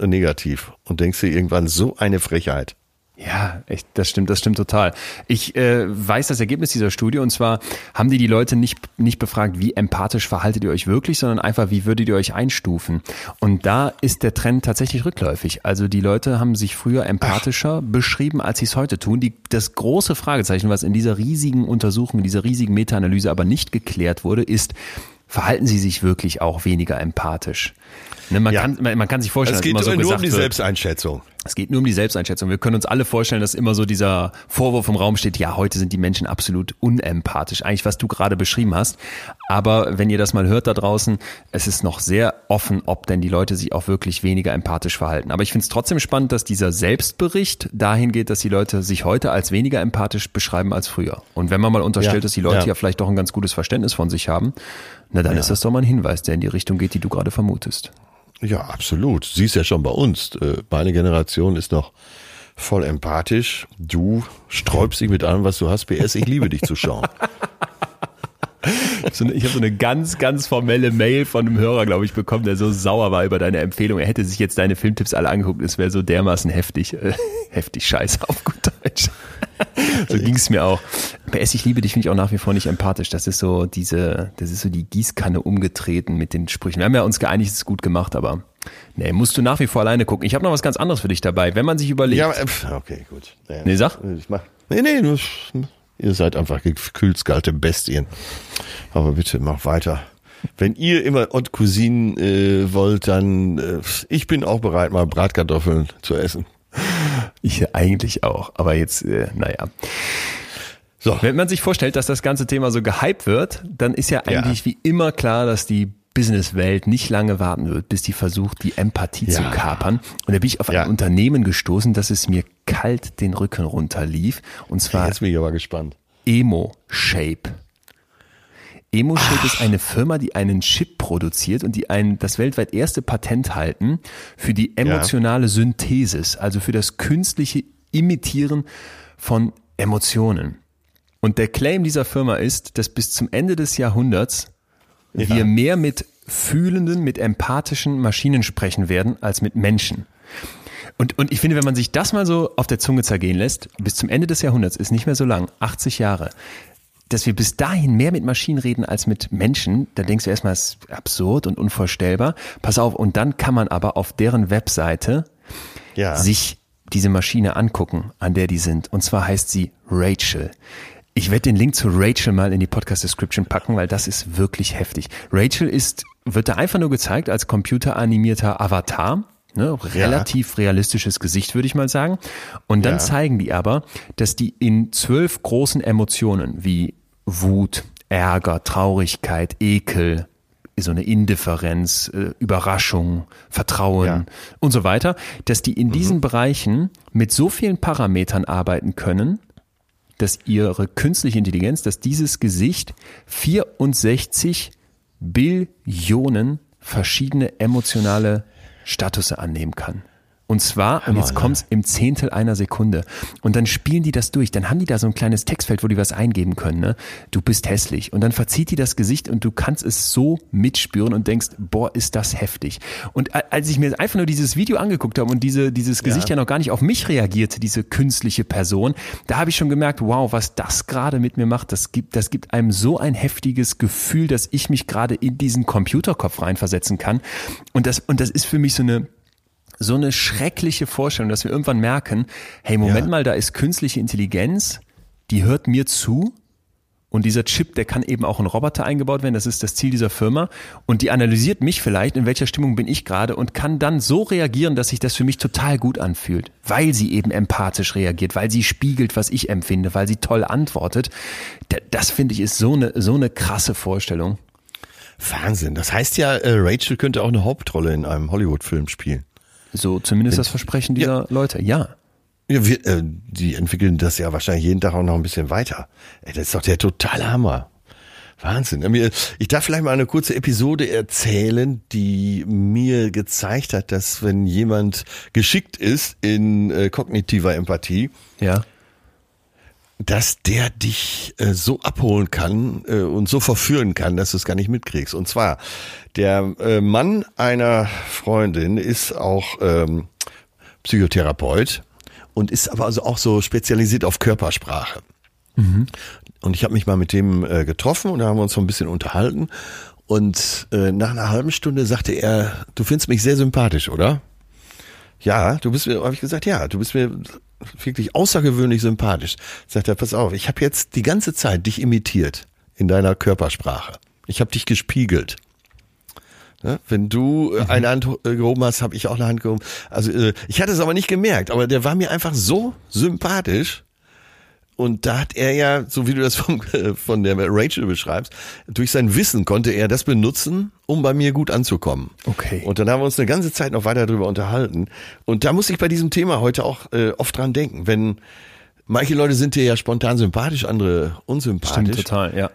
negativ und denkst dir irgendwann so eine Frechheit. Ja, echt, das stimmt, das stimmt total. Ich äh, weiß das Ergebnis dieser Studie und zwar haben die die Leute nicht nicht befragt, wie empathisch verhaltet ihr euch wirklich, sondern einfach, wie würdet ihr euch einstufen? Und da ist der Trend tatsächlich rückläufig. Also die Leute haben sich früher empathischer Ach. beschrieben, als sie es heute tun. Die, das große Fragezeichen, was in dieser riesigen Untersuchung, in dieser riesigen Meta-Analyse aber nicht geklärt wurde, ist, verhalten sie sich wirklich auch weniger empathisch? Ne, man, ja. kann, man, man, kann sich vorstellen, es geht immer so nur um die wird, Selbsteinschätzung. Es geht nur um die Selbsteinschätzung. Wir können uns alle vorstellen, dass immer so dieser Vorwurf im Raum steht, ja, heute sind die Menschen absolut unempathisch. Eigentlich, was du gerade beschrieben hast. Aber wenn ihr das mal hört da draußen, es ist noch sehr offen, ob denn die Leute sich auch wirklich weniger empathisch verhalten. Aber ich finde es trotzdem spannend, dass dieser Selbstbericht dahin geht, dass die Leute sich heute als weniger empathisch beschreiben als früher. Und wenn man mal unterstellt, ja, dass die Leute ja. ja. vielleicht doch ein ganz gutes Verständnis von sich haben, na dann ja. ist das doch mal ein Hinweis, der in die Richtung geht, die du gerade vermutest. Ja, absolut. Siehst ja schon bei uns. Äh, meine Generation ist noch voll empathisch. Du sträubst dich mit allem, was du hast. PS, ich liebe dich zu schauen. Ich habe so eine ganz, ganz formelle Mail von einem Hörer, glaube ich, bekommen, der so sauer war über deine Empfehlung. Er hätte sich jetzt deine Filmtipps alle angeguckt. Es wäre so dermaßen heftig, äh, heftig scheiße auf gut Deutsch. so ging es mir auch. Bei S, ich liebe dich, finde ich auch nach wie vor nicht empathisch. Das ist so diese, das ist so die Gießkanne umgetreten mit den Sprüchen. Wir haben ja uns geeinigt, es ist gut gemacht, aber nee, musst du nach wie vor alleine gucken. Ich habe noch was ganz anderes für dich dabei, wenn man sich überlegt. Ja, okay, gut. Ja, nee, sag. Ich mach, nee, nee, ihr seid einfach gekühlskalte Bestien. Aber bitte mach weiter. Wenn ihr immer Haute Cousine äh, wollt, dann äh, ich bin auch bereit, mal Bratkartoffeln zu essen. Ich eigentlich auch, aber jetzt, äh, naja. So. Wenn man sich vorstellt, dass das ganze Thema so gehypt wird, dann ist ja eigentlich ja. wie immer klar, dass die Businesswelt nicht lange warten wird, bis die versucht, die Empathie ja. zu kapern. Und da bin ich auf ein ja. Unternehmen gestoßen, dass es mir kalt den Rücken runterlief. Und zwar. Jetzt bin ich aber gespannt. Emo Shape. EmoShape ist eine Firma, die einen Chip produziert und die ein, das weltweit erste Patent halten für die emotionale ja. Synthesis, also für das künstliche Imitieren von Emotionen. Und der Claim dieser Firma ist, dass bis zum Ende des Jahrhunderts ja. wir mehr mit fühlenden, mit empathischen Maschinen sprechen werden als mit Menschen. Und, und ich finde, wenn man sich das mal so auf der Zunge zergehen lässt, bis zum Ende des Jahrhunderts ist nicht mehr so lang, 80 Jahre, dass wir bis dahin mehr mit Maschinen reden als mit Menschen, da denkst du erstmal, es ist absurd und unvorstellbar. Pass auf, und dann kann man aber auf deren Webseite ja. sich diese Maschine angucken, an der die sind. Und zwar heißt sie Rachel. Ich werde den Link zu Rachel mal in die Podcast-Description packen, weil das ist wirklich heftig. Rachel ist, wird da einfach nur gezeigt als computeranimierter Avatar. Ne, relativ ja. realistisches Gesicht, würde ich mal sagen. Und dann ja. zeigen die aber, dass die in zwölf großen Emotionen wie Wut, Ärger, Traurigkeit, Ekel, so eine Indifferenz, äh, Überraschung, Vertrauen ja. und so weiter, dass die in mhm. diesen Bereichen mit so vielen Parametern arbeiten können, dass ihre künstliche Intelligenz, dass dieses Gesicht 64 Billionen verschiedene emotionale Statusse annehmen kann. Und zwar, und jetzt kommt's im Zehntel einer Sekunde. Und dann spielen die das durch. Dann haben die da so ein kleines Textfeld, wo die was eingeben können. Ne? Du bist hässlich. Und dann verzieht die das Gesicht und du kannst es so mitspüren und denkst, boah, ist das heftig. Und als ich mir einfach nur dieses Video angeguckt habe und diese, dieses Gesicht ja. ja noch gar nicht auf mich reagierte, diese künstliche Person, da habe ich schon gemerkt, wow, was das gerade mit mir macht, das gibt, das gibt einem so ein heftiges Gefühl, dass ich mich gerade in diesen Computerkopf reinversetzen kann. Und das, und das ist für mich so eine so eine schreckliche Vorstellung, dass wir irgendwann merken, hey, Moment ja. mal, da ist künstliche Intelligenz, die hört mir zu und dieser Chip, der kann eben auch in Roboter eingebaut werden. Das ist das Ziel dieser Firma. Und die analysiert mich vielleicht, in welcher Stimmung bin ich gerade und kann dann so reagieren, dass sich das für mich total gut anfühlt. Weil sie eben empathisch reagiert, weil sie spiegelt, was ich empfinde, weil sie toll antwortet. Das finde ich ist so eine, so eine krasse Vorstellung. Wahnsinn. Das heißt ja, äh, Rachel könnte auch eine Hauptrolle in einem Hollywood-Film spielen. So zumindest das Versprechen dieser ja. Leute, ja. Ja, wir, äh, die entwickeln das ja wahrscheinlich jeden Tag auch noch ein bisschen weiter. Ey, das ist doch der totale Hammer. Wahnsinn. Ich darf vielleicht mal eine kurze Episode erzählen, die mir gezeigt hat, dass wenn jemand geschickt ist in äh, kognitiver Empathie, ja. Dass der dich äh, so abholen kann äh, und so verführen kann, dass du es gar nicht mitkriegst. Und zwar, der äh, Mann einer Freundin ist auch ähm, Psychotherapeut und ist aber also auch so spezialisiert auf Körpersprache. Mhm. Und ich habe mich mal mit dem äh, getroffen und da haben wir uns so ein bisschen unterhalten. Und äh, nach einer halben Stunde sagte er, du findest mich sehr sympathisch, oder? Ja, du bist mir, habe ich gesagt, ja, du bist mir wirklich außergewöhnlich sympathisch. Sagt er, pass auf, ich habe jetzt die ganze Zeit dich imitiert in deiner Körpersprache. Ich habe dich gespiegelt. Ja, wenn du äh, mhm. eine Hand äh, gehoben hast, habe ich auch eine Hand gehoben. Also äh, ich hatte es aber nicht gemerkt, aber der war mir einfach so sympathisch, und da hat er ja, so wie du das vom, von der Rachel beschreibst, durch sein Wissen konnte er das benutzen, um bei mir gut anzukommen. Okay. Und dann haben wir uns eine ganze Zeit noch weiter darüber unterhalten. Und da muss ich bei diesem Thema heute auch äh, oft dran denken, wenn manche Leute sind dir ja spontan sympathisch, andere unsympathisch. Stimmt total, ja.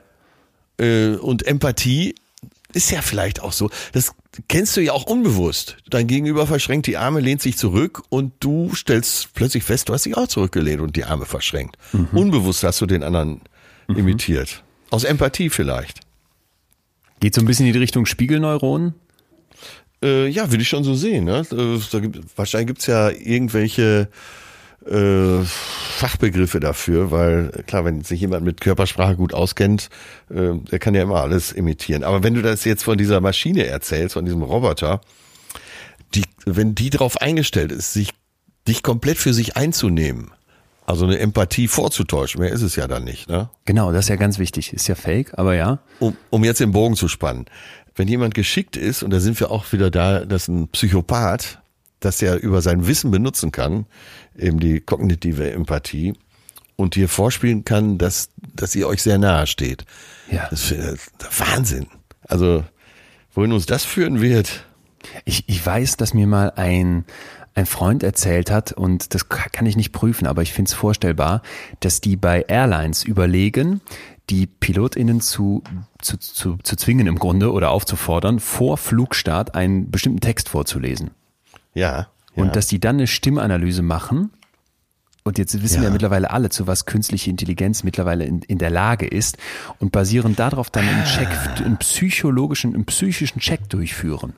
Äh, und Empathie ist ja vielleicht auch so. Das kennst du ja auch unbewusst. Dein Gegenüber verschränkt die Arme, lehnt sich zurück und du stellst plötzlich fest, du hast dich auch zurückgelehnt und die Arme verschränkt. Mhm. Unbewusst hast du den anderen mhm. imitiert. Aus Empathie vielleicht. Geht so ein bisschen in die Richtung Spiegelneuronen? Äh, ja, würde ich schon so sehen. Ne? Äh, da gibt, wahrscheinlich gibt's ja irgendwelche äh, Fachbegriffe dafür, weil klar, wenn sich jemand mit Körpersprache gut auskennt, äh, der kann ja immer alles imitieren. Aber wenn du das jetzt von dieser Maschine erzählst, von diesem Roboter, die, wenn die darauf eingestellt ist, sich dich komplett für sich einzunehmen, also eine Empathie vorzutäuschen, mehr ist es ja dann nicht, ne? Genau, das ist ja ganz wichtig. Ist ja fake, aber ja. Um, um jetzt den Bogen zu spannen. Wenn jemand geschickt ist, und da sind wir auch wieder da, dass ein Psychopath, dass er über sein Wissen benutzen kann, eben die kognitive Empathie und dir vorspielen kann, dass, dass ihr euch sehr nahe steht. Ja. Das ist Wahnsinn. Also, wohin uns das führen wird. Ich, ich weiß, dass mir mal ein, ein Freund erzählt hat, und das kann ich nicht prüfen, aber ich finde es vorstellbar, dass die bei Airlines überlegen, die PilotInnen zu, zu, zu, zu zwingen im Grunde oder aufzufordern, vor Flugstart einen bestimmten Text vorzulesen. Ja. Und ja. dass die dann eine Stimmanalyse machen. Und jetzt wissen ja. wir mittlerweile alle, zu was künstliche Intelligenz mittlerweile in, in der Lage ist und basieren darauf dann einen Check, einen psychologischen, einen psychischen Check durchführen.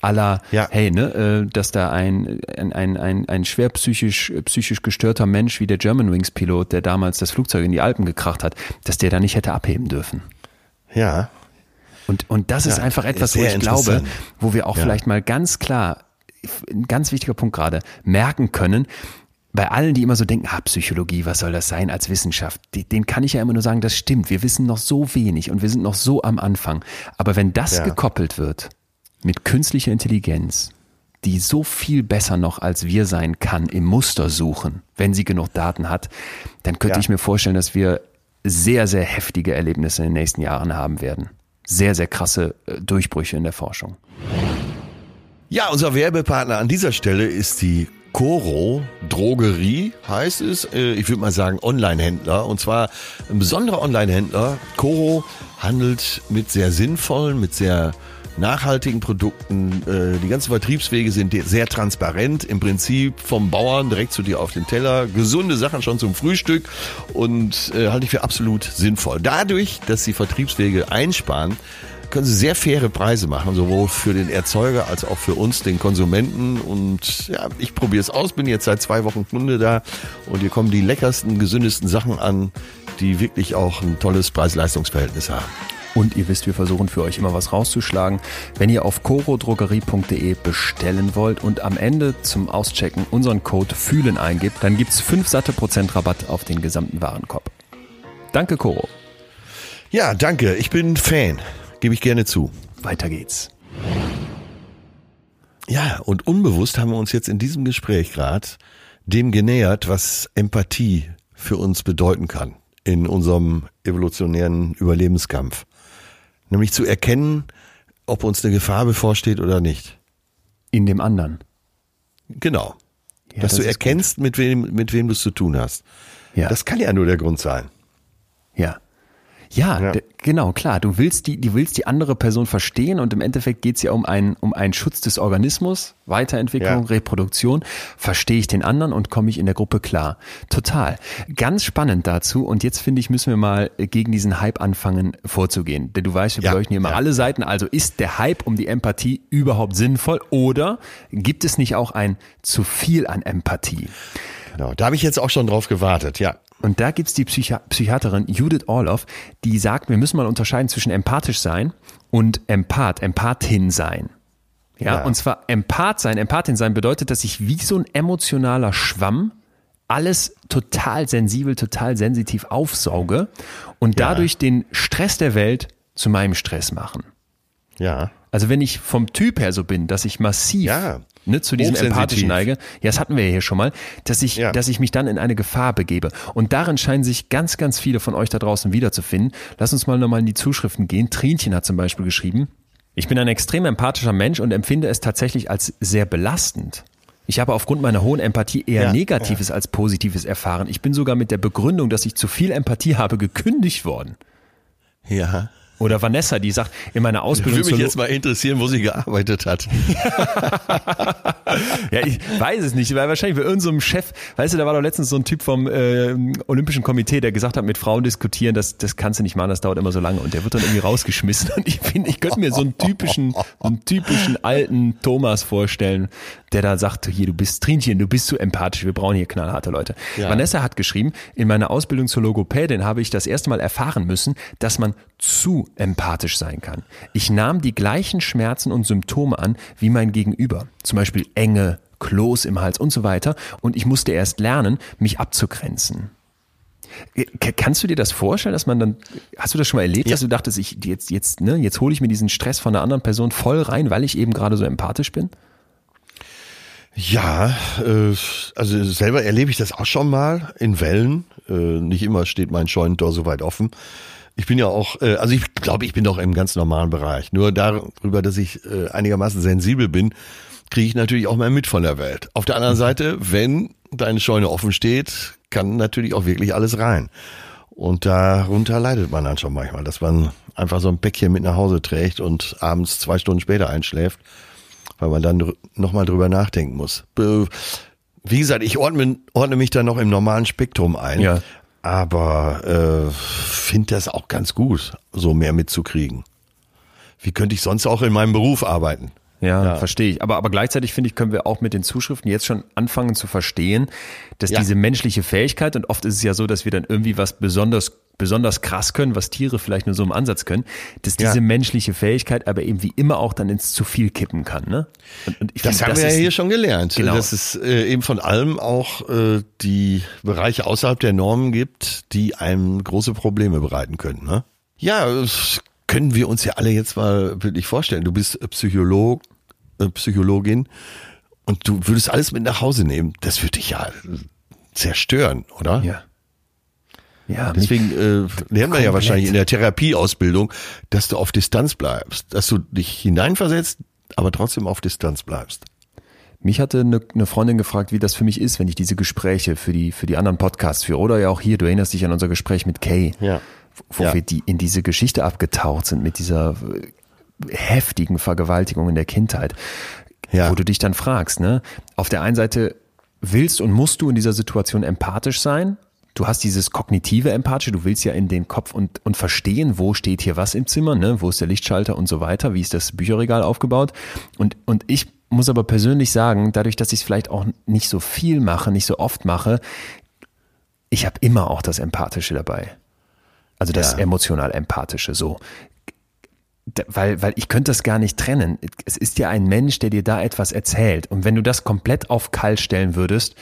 Aller, ja. hey, ne, äh, dass da ein, ein, ein, ein, ein schwer psychisch, psychisch gestörter Mensch wie der Germanwings Pilot, der damals das Flugzeug in die Alpen gekracht hat, dass der da nicht hätte abheben dürfen. Ja. Und, und das ja, ist einfach etwas, wo ich glaube, wo wir auch ja. vielleicht mal ganz klar ein ganz wichtiger Punkt gerade, merken können, bei allen, die immer so denken, ah, Psychologie, was soll das sein als Wissenschaft, den kann ich ja immer nur sagen, das stimmt. Wir wissen noch so wenig und wir sind noch so am Anfang. Aber wenn das ja. gekoppelt wird mit künstlicher Intelligenz, die so viel besser noch als wir sein kann im Muster suchen, wenn sie genug Daten hat, dann könnte ja. ich mir vorstellen, dass wir sehr, sehr heftige Erlebnisse in den nächsten Jahren haben werden. Sehr, sehr krasse äh, Durchbrüche in der Forschung. Ja, unser Werbepartner an dieser Stelle ist die Coro Drogerie, heißt es. Äh, ich würde mal sagen Online-Händler. Und zwar ein besonderer Online-Händler. Coro handelt mit sehr sinnvollen, mit sehr nachhaltigen Produkten. Äh, die ganzen Vertriebswege sind sehr transparent. Im Prinzip vom Bauern direkt zu dir auf den Teller. Gesunde Sachen schon zum Frühstück und äh, halte ich für absolut sinnvoll. Dadurch, dass sie Vertriebswege einsparen, können sie sehr faire Preise machen, sowohl für den Erzeuger als auch für uns, den Konsumenten. Und ja, ich probiere es aus, bin jetzt seit zwei Wochen Kunde da und hier kommen die leckersten, gesündesten Sachen an, die wirklich auch ein tolles Preis-Leistungs-Verhältnis haben. Und ihr wisst, wir versuchen für euch immer was rauszuschlagen. Wenn ihr auf corodrogerie.de bestellen wollt und am Ende zum Auschecken unseren Code FÜHLEN eingibt, dann gibt es 5 satte Prozent Rabatt auf den gesamten Warenkorb. Danke, Coro. Ja, danke. Ich bin Fan. Gebe ich gerne zu. Weiter geht's. Ja, und unbewusst haben wir uns jetzt in diesem Gespräch gerade dem genähert, was Empathie für uns bedeuten kann in unserem evolutionären Überlebenskampf. Nämlich zu erkennen, ob uns eine Gefahr bevorsteht oder nicht. In dem anderen. Genau. Ja, Dass das du erkennst, gut. mit wem, mit wem du es zu tun hast. Ja. Das kann ja nur der Grund sein. Ja. Ja, ja. genau, klar. Du willst die, du willst die andere Person verstehen und im Endeffekt geht es ja um einen, um einen Schutz des Organismus, Weiterentwicklung, ja. Reproduktion. Verstehe ich den anderen und komme ich in der Gruppe klar. Total. Ganz spannend dazu. Und jetzt finde ich, müssen wir mal gegen diesen Hype anfangen vorzugehen. Denn du weißt, wir ja. beleuchten hier immer alle Seiten. Also ist der Hype um die Empathie überhaupt sinnvoll oder gibt es nicht auch ein zu viel an Empathie? Genau, da habe ich jetzt auch schon drauf gewartet, ja. Und da gibt's die Psychi Psychiaterin Judith Orloff, die sagt, wir müssen mal unterscheiden zwischen empathisch sein und Empath, Empathin sein. Ja, ja, und zwar Empath sein, Empathin sein bedeutet, dass ich wie so ein emotionaler Schwamm alles total sensibel, total sensitiv aufsauge und ja. dadurch den Stress der Welt zu meinem Stress machen. Ja. Also wenn ich vom Typ her so bin, dass ich massiv ja. Ne, zu diesem empathischen neige, ja, das hatten wir ja hier schon mal, dass ich, ja. dass ich mich dann in eine Gefahr begebe. Und darin scheinen sich ganz, ganz viele von euch da draußen wiederzufinden. Lass uns mal nochmal in die Zuschriften gehen. Trinchen hat zum Beispiel geschrieben, ich bin ein extrem empathischer Mensch und empfinde es tatsächlich als sehr belastend. Ich habe aufgrund meiner hohen Empathie eher ja, Negatives ja. als Positives erfahren. Ich bin sogar mit der Begründung, dass ich zu viel Empathie habe, gekündigt worden. Ja. Oder Vanessa, die sagt, in meiner Ausbildung. Würde mich jetzt mal interessieren, wo sie gearbeitet hat. ja, ich weiß es nicht, weil wahrscheinlich bei irgendeinem Chef, weißt du, da war doch letztens so ein Typ vom äh, Olympischen Komitee, der gesagt hat, mit Frauen diskutieren, das, das kannst du nicht machen, das dauert immer so lange. Und der wird dann irgendwie rausgeschmissen. Und ich finde, ich könnte mir so einen typischen, so einen typischen alten Thomas vorstellen, der da sagt, hier, du bist Trinchen, du bist zu empathisch, wir brauchen hier knallharte Leute. Ja. Vanessa hat geschrieben, in meiner Ausbildung zur Logopädin habe ich das erste Mal erfahren müssen, dass man zu empathisch sein kann. Ich nahm die gleichen Schmerzen und Symptome an wie mein Gegenüber. Zum Beispiel Enge, Kloß im Hals und so weiter. Und ich musste erst lernen, mich abzugrenzen. Kannst du dir das vorstellen, dass man dann, hast du das schon mal erlebt, ja. dass du dachtest, ich jetzt, jetzt, ne, jetzt hole ich mir diesen Stress von einer anderen Person voll rein, weil ich eben gerade so empathisch bin? Ja, äh, also selber erlebe ich das auch schon mal in Wellen. Äh, nicht immer steht mein Scheunentor so weit offen. Ich bin ja auch, äh, also ich glaube, ich bin doch im ganz normalen Bereich. Nur darüber, dass ich äh, einigermaßen sensibel bin, kriege ich natürlich auch mal mit von der Welt. Auf der anderen mhm. Seite, wenn deine Scheune offen steht, kann natürlich auch wirklich alles rein. Und darunter leidet man dann schon manchmal, dass man einfach so ein Päckchen mit nach Hause trägt und abends zwei Stunden später einschläft weil man dann nochmal drüber nachdenken muss. Wie gesagt, ich ordne, ordne mich da noch im normalen Spektrum ein. Ja. Aber äh, finde das auch ganz gut, so mehr mitzukriegen. Wie könnte ich sonst auch in meinem Beruf arbeiten? Ja, ja, verstehe ich. Aber, aber gleichzeitig finde ich, können wir auch mit den Zuschriften jetzt schon anfangen zu verstehen, dass ja. diese menschliche Fähigkeit, und oft ist es ja so, dass wir dann irgendwie was besonders besonders krass können, was Tiere vielleicht nur so im Ansatz können, dass diese ja. menschliche Fähigkeit aber eben wie immer auch dann ins zu viel kippen kann. Ne? Und, und ich das find, haben das wir ja hier schon gelernt, genau. dass es äh, eben von allem auch äh, die Bereiche außerhalb der Normen gibt, die einem große Probleme bereiten können. Ne? Ja, das können wir uns ja alle jetzt mal wirklich vorstellen. Du bist Psycholog, äh, Psychologin und du würdest alles mit nach Hause nehmen. Das würde dich ja zerstören, oder? Ja. Ja, deswegen äh, lernen wir ja wahrscheinlich in der Therapieausbildung, dass du auf Distanz bleibst, dass du dich hineinversetzt, aber trotzdem auf Distanz bleibst. Mich hatte eine, eine Freundin gefragt, wie das für mich ist, wenn ich diese Gespräche für die für die anderen Podcasts führe oder ja auch hier. Du erinnerst dich an unser Gespräch mit Kay, ja. wo ja. wir die in diese Geschichte abgetaucht sind mit dieser heftigen Vergewaltigung in der Kindheit, ja. wo du dich dann fragst, ne? Auf der einen Seite willst und musst du in dieser Situation empathisch sein du hast dieses kognitive Empathische, du willst ja in den Kopf und, und verstehen, wo steht hier was im Zimmer, ne? wo ist der Lichtschalter und so weiter, wie ist das Bücherregal aufgebaut. Und, und ich muss aber persönlich sagen, dadurch, dass ich es vielleicht auch nicht so viel mache, nicht so oft mache, ich habe immer auch das Empathische dabei. Also das ja. emotional Empathische so. Weil, weil ich könnte das gar nicht trennen. Es ist ja ein Mensch, der dir da etwas erzählt. Und wenn du das komplett auf kalt stellen würdest,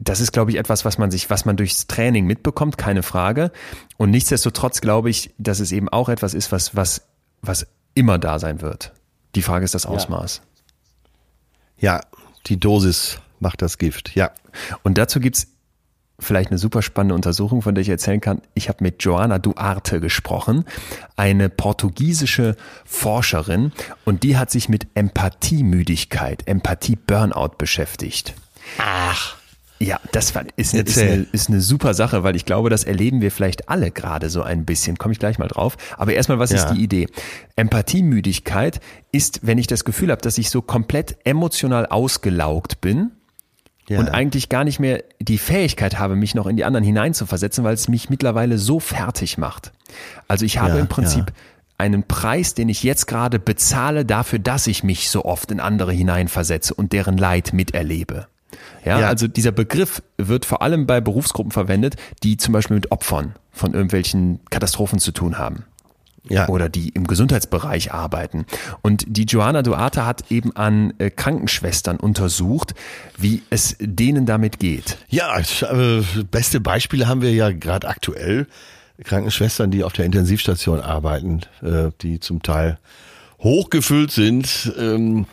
das ist, glaube ich, etwas, was man sich, was man durchs Training mitbekommt, keine Frage. Und nichtsdestotrotz glaube ich, dass es eben auch etwas ist, was, was, was immer da sein wird. Die Frage ist das Ausmaß. Ja, ja die Dosis macht das Gift, ja. Und dazu gibt's vielleicht eine super spannende Untersuchung, von der ich erzählen kann. Ich habe mit Joana Duarte gesprochen, eine portugiesische Forscherin, und die hat sich mit Empathiemüdigkeit, Empathie-Burnout beschäftigt. Ach. Ja, das ist, ist, eine, ist eine super Sache, weil ich glaube, das erleben wir vielleicht alle gerade so ein bisschen. Komme ich gleich mal drauf. Aber erstmal, was ja. ist die Idee? Empathiemüdigkeit ist, wenn ich das Gefühl habe, dass ich so komplett emotional ausgelaugt bin, ja. und eigentlich gar nicht mehr die Fähigkeit habe, mich noch in die anderen hineinzuversetzen, weil es mich mittlerweile so fertig macht. Also ich habe ja, im Prinzip einen Preis, den ich jetzt gerade bezahle dafür, dass ich mich so oft in andere hineinversetze und deren Leid miterlebe. Ja, ja, also dieser Begriff wird vor allem bei Berufsgruppen verwendet, die zum Beispiel mit Opfern von irgendwelchen Katastrophen zu tun haben. Ja. Oder die im Gesundheitsbereich arbeiten. Und die Johanna Duarte hat eben an äh, Krankenschwestern untersucht, wie es denen damit geht. Ja, äh, beste Beispiele haben wir ja gerade aktuell. Krankenschwestern, die auf der Intensivstation arbeiten, äh, die zum Teil hochgefüllt sind. Ähm,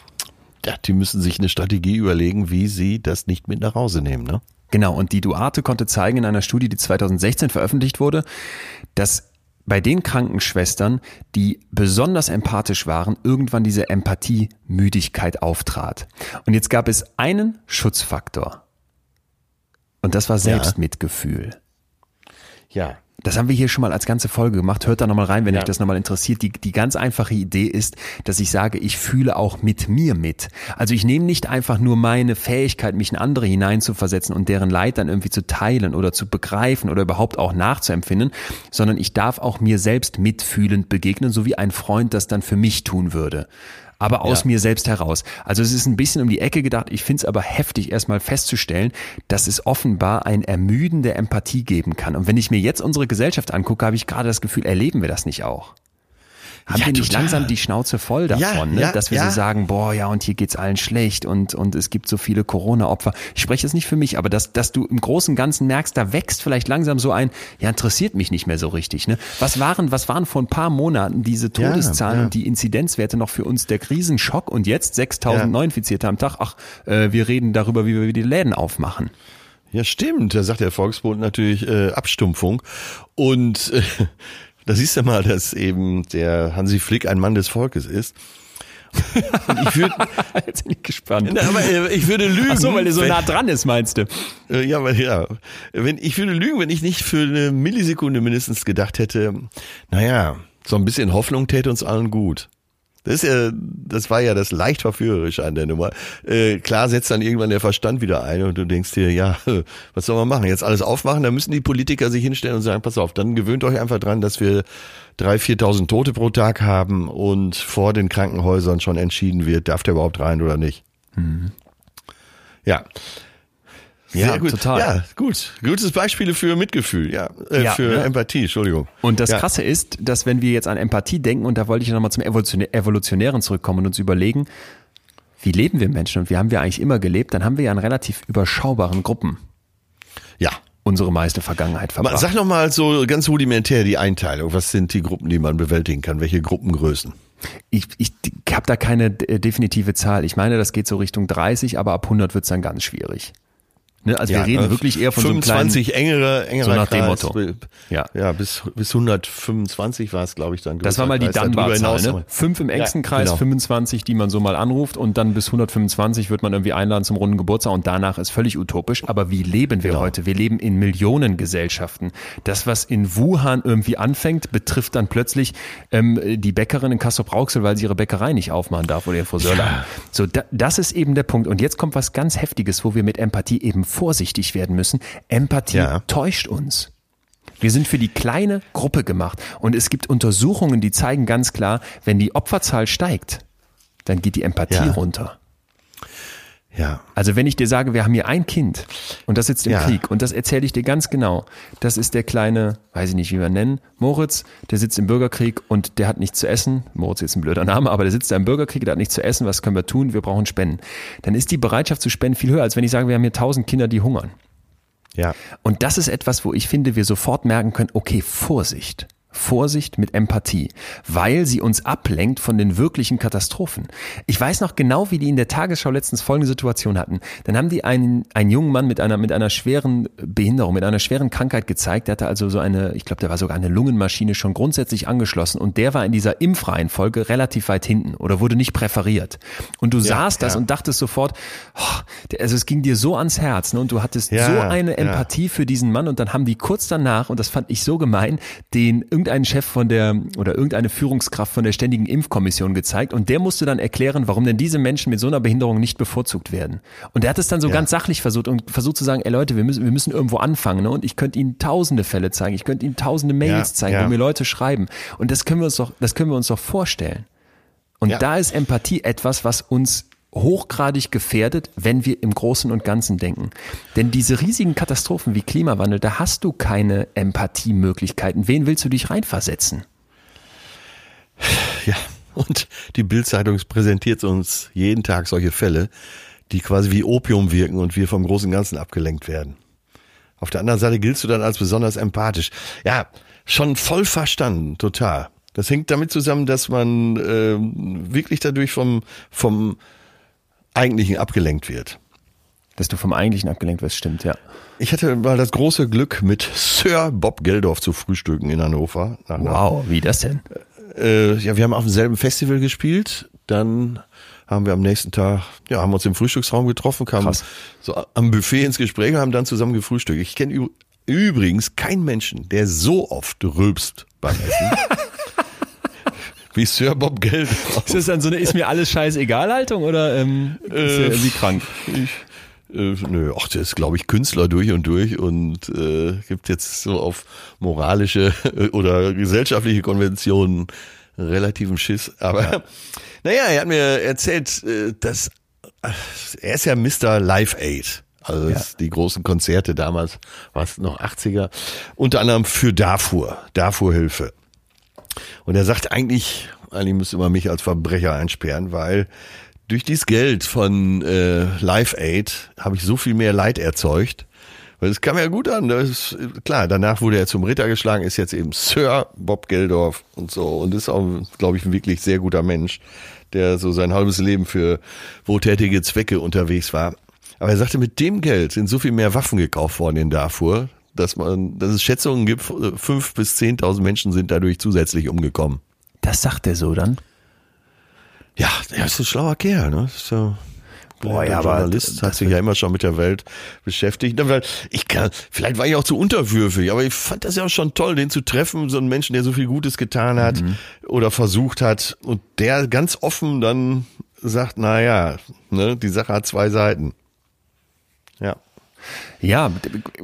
ja, die müssen sich eine Strategie überlegen, wie sie das nicht mit nach Hause nehmen. Ne? Genau, und die Duarte konnte zeigen in einer Studie, die 2016 veröffentlicht wurde, dass bei den Krankenschwestern, die besonders empathisch waren, irgendwann diese Empathiemüdigkeit auftrat. Und jetzt gab es einen Schutzfaktor. Und das war Selbstmitgefühl. Ja. Das haben wir hier schon mal als ganze Folge gemacht. Hört da nochmal rein, wenn ja. euch das nochmal interessiert. Die, die ganz einfache Idee ist, dass ich sage, ich fühle auch mit mir mit. Also ich nehme nicht einfach nur meine Fähigkeit, mich in andere hineinzuversetzen und deren Leid dann irgendwie zu teilen oder zu begreifen oder überhaupt auch nachzuempfinden, sondern ich darf auch mir selbst mitfühlend begegnen, so wie ein Freund das dann für mich tun würde aber aus ja. mir selbst heraus. Also es ist ein bisschen um die Ecke gedacht. Ich finde es aber heftig, erstmal festzustellen, dass es offenbar ein Ermüden der Empathie geben kann. Und wenn ich mir jetzt unsere Gesellschaft angucke, habe ich gerade das Gefühl, erleben wir das nicht auch? Haben ja, wir nicht total. langsam die Schnauze voll davon, ja, ne? Ja, dass wir so sagen, boah, ja, und hier geht's allen schlecht und, und es gibt so viele Corona-Opfer. Ich spreche jetzt nicht für mich, aber dass, dass du im Großen und Ganzen merkst, da wächst vielleicht langsam so ein, ja, interessiert mich nicht mehr so richtig. Ne? Was waren, was waren vor ein paar Monaten diese Todeszahlen und die Inzidenzwerte noch für uns der Krisenschock und jetzt 6000 Neuinfizierte am Tag? Ach, äh, wir reden darüber, wie wir die Läden aufmachen. Ja, stimmt. Da sagt der Volksbund natürlich äh, Abstumpfung. Und äh, da siehst du mal, dass eben der Hansi Flick ein Mann des Volkes ist. Und ich würde, jetzt bin ich gespannt. Na, aber äh, ich würde lügen. Ach so, weil er so wenn, nah dran ist, meinst du? Äh, ja, weil ja, wenn ich würde lügen, wenn ich nicht für eine Millisekunde mindestens gedacht hätte, naja, so ein bisschen Hoffnung täte uns allen gut. Das, ist ja, das war ja das leicht verführerische an der Nummer. Äh, klar setzt dann irgendwann der Verstand wieder ein und du denkst dir, ja, was soll man machen? Jetzt alles aufmachen, da müssen die Politiker sich hinstellen und sagen, pass auf, dann gewöhnt euch einfach dran, dass wir drei, viertausend Tote pro Tag haben und vor den Krankenhäusern schon entschieden wird, darf der überhaupt rein oder nicht. Mhm. Ja, sehr ja, gut. total. Ja, gut. Gutes Beispiel für Mitgefühl, ja. Äh, ja für ja. Empathie, Entschuldigung. Und das ja. Krasse ist, dass wenn wir jetzt an Empathie denken, und da wollte ich nochmal zum Evolutionären zurückkommen und uns überlegen, wie leben wir Menschen und wie haben wir eigentlich immer gelebt, dann haben wir ja in relativ überschaubaren Gruppen. Ja. Unsere meiste Vergangenheit verbracht. Sag nochmal so ganz rudimentär die Einteilung. Was sind die Gruppen, die man bewältigen kann? Welche Gruppengrößen? Ich, ich habe da keine definitive Zahl. Ich meine, das geht so Richtung 30, aber ab 100 wird's dann ganz schwierig. Ne? Also ja, wir reden äh, wirklich eher von 25 so einem kleinen, engere, engere so nach dem Motto. Ja, ja bis, bis 125 war es, glaube ich, dann. Das war mal die Dunbar-Zahl, ne? Fünf im engsten ja, Kreis, genau. 25, die man so mal anruft und dann bis 125 wird man irgendwie einladen zum runden Geburtstag und danach ist völlig utopisch. Aber wie leben wir genau. heute? Wir leben in Millionengesellschaften. Das, was in Wuhan irgendwie anfängt, betrifft dann plötzlich ähm, die Bäckerin in Kassel-Brauxel, weil sie ihre Bäckerei nicht aufmachen darf oder ihr Friseur. Ja. So, da, das ist eben der Punkt. Und jetzt kommt was ganz Heftiges, wo wir mit Empathie eben vorsichtig werden müssen. Empathie ja. täuscht uns. Wir sind für die kleine Gruppe gemacht. Und es gibt Untersuchungen, die zeigen ganz klar, wenn die Opferzahl steigt, dann geht die Empathie ja. runter. Ja. Also wenn ich dir sage, wir haben hier ein Kind und das sitzt im ja. Krieg und das erzähle ich dir ganz genau. Das ist der kleine, weiß ich nicht, wie wir nennen, Moritz, der sitzt im Bürgerkrieg und der hat nichts zu essen. Moritz ist ein blöder Name, aber der sitzt da im Bürgerkrieg, der hat nichts zu essen. Was können wir tun? Wir brauchen Spenden. Dann ist die Bereitschaft zu spenden viel höher, als wenn ich sage, wir haben hier tausend Kinder, die hungern. Ja. Und das ist etwas, wo ich finde, wir sofort merken können, okay, Vorsicht. Vorsicht mit Empathie, weil sie uns ablenkt von den wirklichen Katastrophen. Ich weiß noch genau, wie die in der Tagesschau letztens folgende Situation hatten. Dann haben die einen, einen jungen Mann mit einer, mit einer schweren Behinderung, mit einer schweren Krankheit gezeigt. Der hatte also so eine, ich glaube, der war sogar eine Lungenmaschine schon grundsätzlich angeschlossen und der war in dieser Impfreihenfolge relativ weit hinten oder wurde nicht präferiert. Und du ja, sahst das ja. und dachtest sofort, oh, also es ging dir so ans Herz ne? und du hattest ja, so eine Empathie für diesen Mann und dann haben die kurz danach, und das fand ich so gemein, den irgendeinen Chef von der oder irgendeine Führungskraft von der Ständigen Impfkommission gezeigt und der musste dann erklären, warum denn diese Menschen mit so einer Behinderung nicht bevorzugt werden. Und der hat es dann so ja. ganz sachlich versucht und versucht zu sagen, ey Leute, wir müssen, wir müssen irgendwo anfangen. Ne? Und ich könnte Ihnen tausende Fälle zeigen, ich könnte Ihnen tausende Mails ja, zeigen, ja. wo mir Leute schreiben. Und das können wir uns doch, das können wir uns doch vorstellen. Und da ist Empathie etwas, was uns hochgradig gefährdet, wenn wir im Großen und Ganzen denken. Denn diese riesigen Katastrophen wie Klimawandel, da hast du keine Empathiemöglichkeiten. Wen willst du dich reinversetzen? Ja, und die Bildzeitung präsentiert uns jeden Tag solche Fälle, die quasi wie Opium wirken und wir vom großen Ganzen abgelenkt werden. Auf der anderen Seite giltst du dann als besonders empathisch. Ja, schon voll verstanden, total. Das hängt damit zusammen, dass man äh, wirklich dadurch vom, vom Eigentlichen abgelenkt wird. Dass du vom Eigentlichen abgelenkt wirst, stimmt, ja. Ich hatte mal das große Glück, mit Sir Bob Geldorf zu frühstücken in Hannover. Wow, wie das denn? Äh, ja, wir haben auf demselben Festival gespielt. Dann haben wir am nächsten Tag, ja, haben uns im Frühstücksraum getroffen, kamen Krass. so am Buffet ins Gespräch und haben dann zusammen gefrühstückt. Ich kenne übrigens keinen Menschen, der so oft rülpst beim Essen. wie Sir Bob Geld. Ist das dann so eine ist mir alles scheißegal Haltung oder ähm, ist äh, irgendwie krank? Ich, äh, nö, ach, der ist, glaube ich, Künstler durch und durch und äh, gibt jetzt so auf moralische oder gesellschaftliche Konventionen relativen Schiss. Aber ja. naja, er hat mir erzählt, äh, dass äh, er ist ja Mr. Live Aid. Also ja. die großen Konzerte damals, war es noch 80er, unter anderem für Darfur, Darfur-Hilfe. Und er sagt eigentlich, eigentlich müsste man mich als Verbrecher einsperren, weil durch dieses Geld von äh, Live Aid habe ich so viel mehr Leid erzeugt. Weil es kam ja gut an. Das ist, klar, danach wurde er zum Ritter geschlagen, ist jetzt eben Sir Bob Geldorf und so und ist auch, glaube ich, ein wirklich sehr guter Mensch, der so sein halbes Leben für wohltätige Zwecke unterwegs war. Aber er sagte, mit dem Geld sind so viel mehr Waffen gekauft worden in Darfur, dass man, dass es Schätzungen gibt, fünf bis zehntausend Menschen sind dadurch zusätzlich umgekommen. Das sagt er so dann? Ja, er ist ein schlauer Kerl, ne? So. Boah, ja, aber Journalist hat sich ja immer schon mit der Welt beschäftigt. Ich kann, vielleicht war ich auch zu unterwürfig, aber ich fand das ja auch schon toll, den zu treffen, so einen Menschen, der so viel Gutes getan hat mhm. oder versucht hat und der ganz offen dann sagt, na ja, ne, die Sache hat zwei Seiten. Ja. Ja,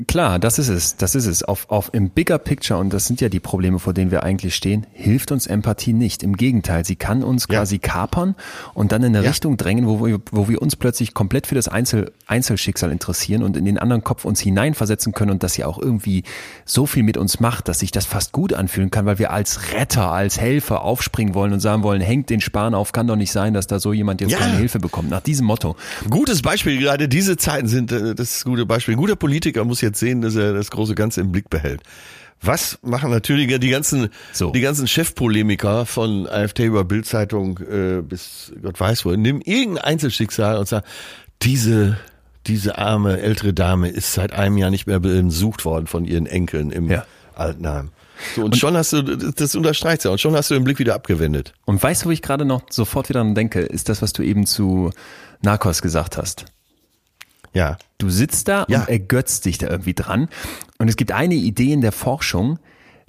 klar, das ist es, das ist es. Auf, auf im Bigger Picture, und das sind ja die Probleme, vor denen wir eigentlich stehen, hilft uns Empathie nicht. Im Gegenteil, sie kann uns ja. quasi kapern und dann in eine ja. Richtung drängen, wo wir, wo wir uns plötzlich komplett für das Einzel, Einzelschicksal interessieren und in den anderen Kopf uns hineinversetzen können und das ja auch irgendwie so viel mit uns macht, dass sich das fast gut anfühlen kann, weil wir als Retter, als Helfer aufspringen wollen und sagen wollen, hängt den Spahn auf, kann doch nicht sein, dass da so jemand jetzt ja. keine Hilfe bekommt. Nach diesem Motto. Gutes Beispiel, gerade diese Zeiten sind äh, das gute Beispiel guter Politiker muss jetzt sehen, dass er das große Ganze im Blick behält. Was machen natürlich die ganzen, so. die ganzen Chefpolemiker von AfD über Bildzeitung äh, bis Gott weiß wo, nimm irgendein Einzelschicksal und sag, diese, diese arme ältere Dame ist seit einem Jahr nicht mehr besucht worden von ihren Enkeln im ja. Altenheim. So, und, und, schon hast du, das unterstreicht ja, und schon hast du den Blick wieder abgewendet. Und weißt du, wo ich gerade noch sofort wieder dran denke, ist das, was du eben zu Narcos gesagt hast. Ja. Du sitzt da ja. und ergötzt dich da irgendwie dran. Und es gibt eine Idee in der Forschung,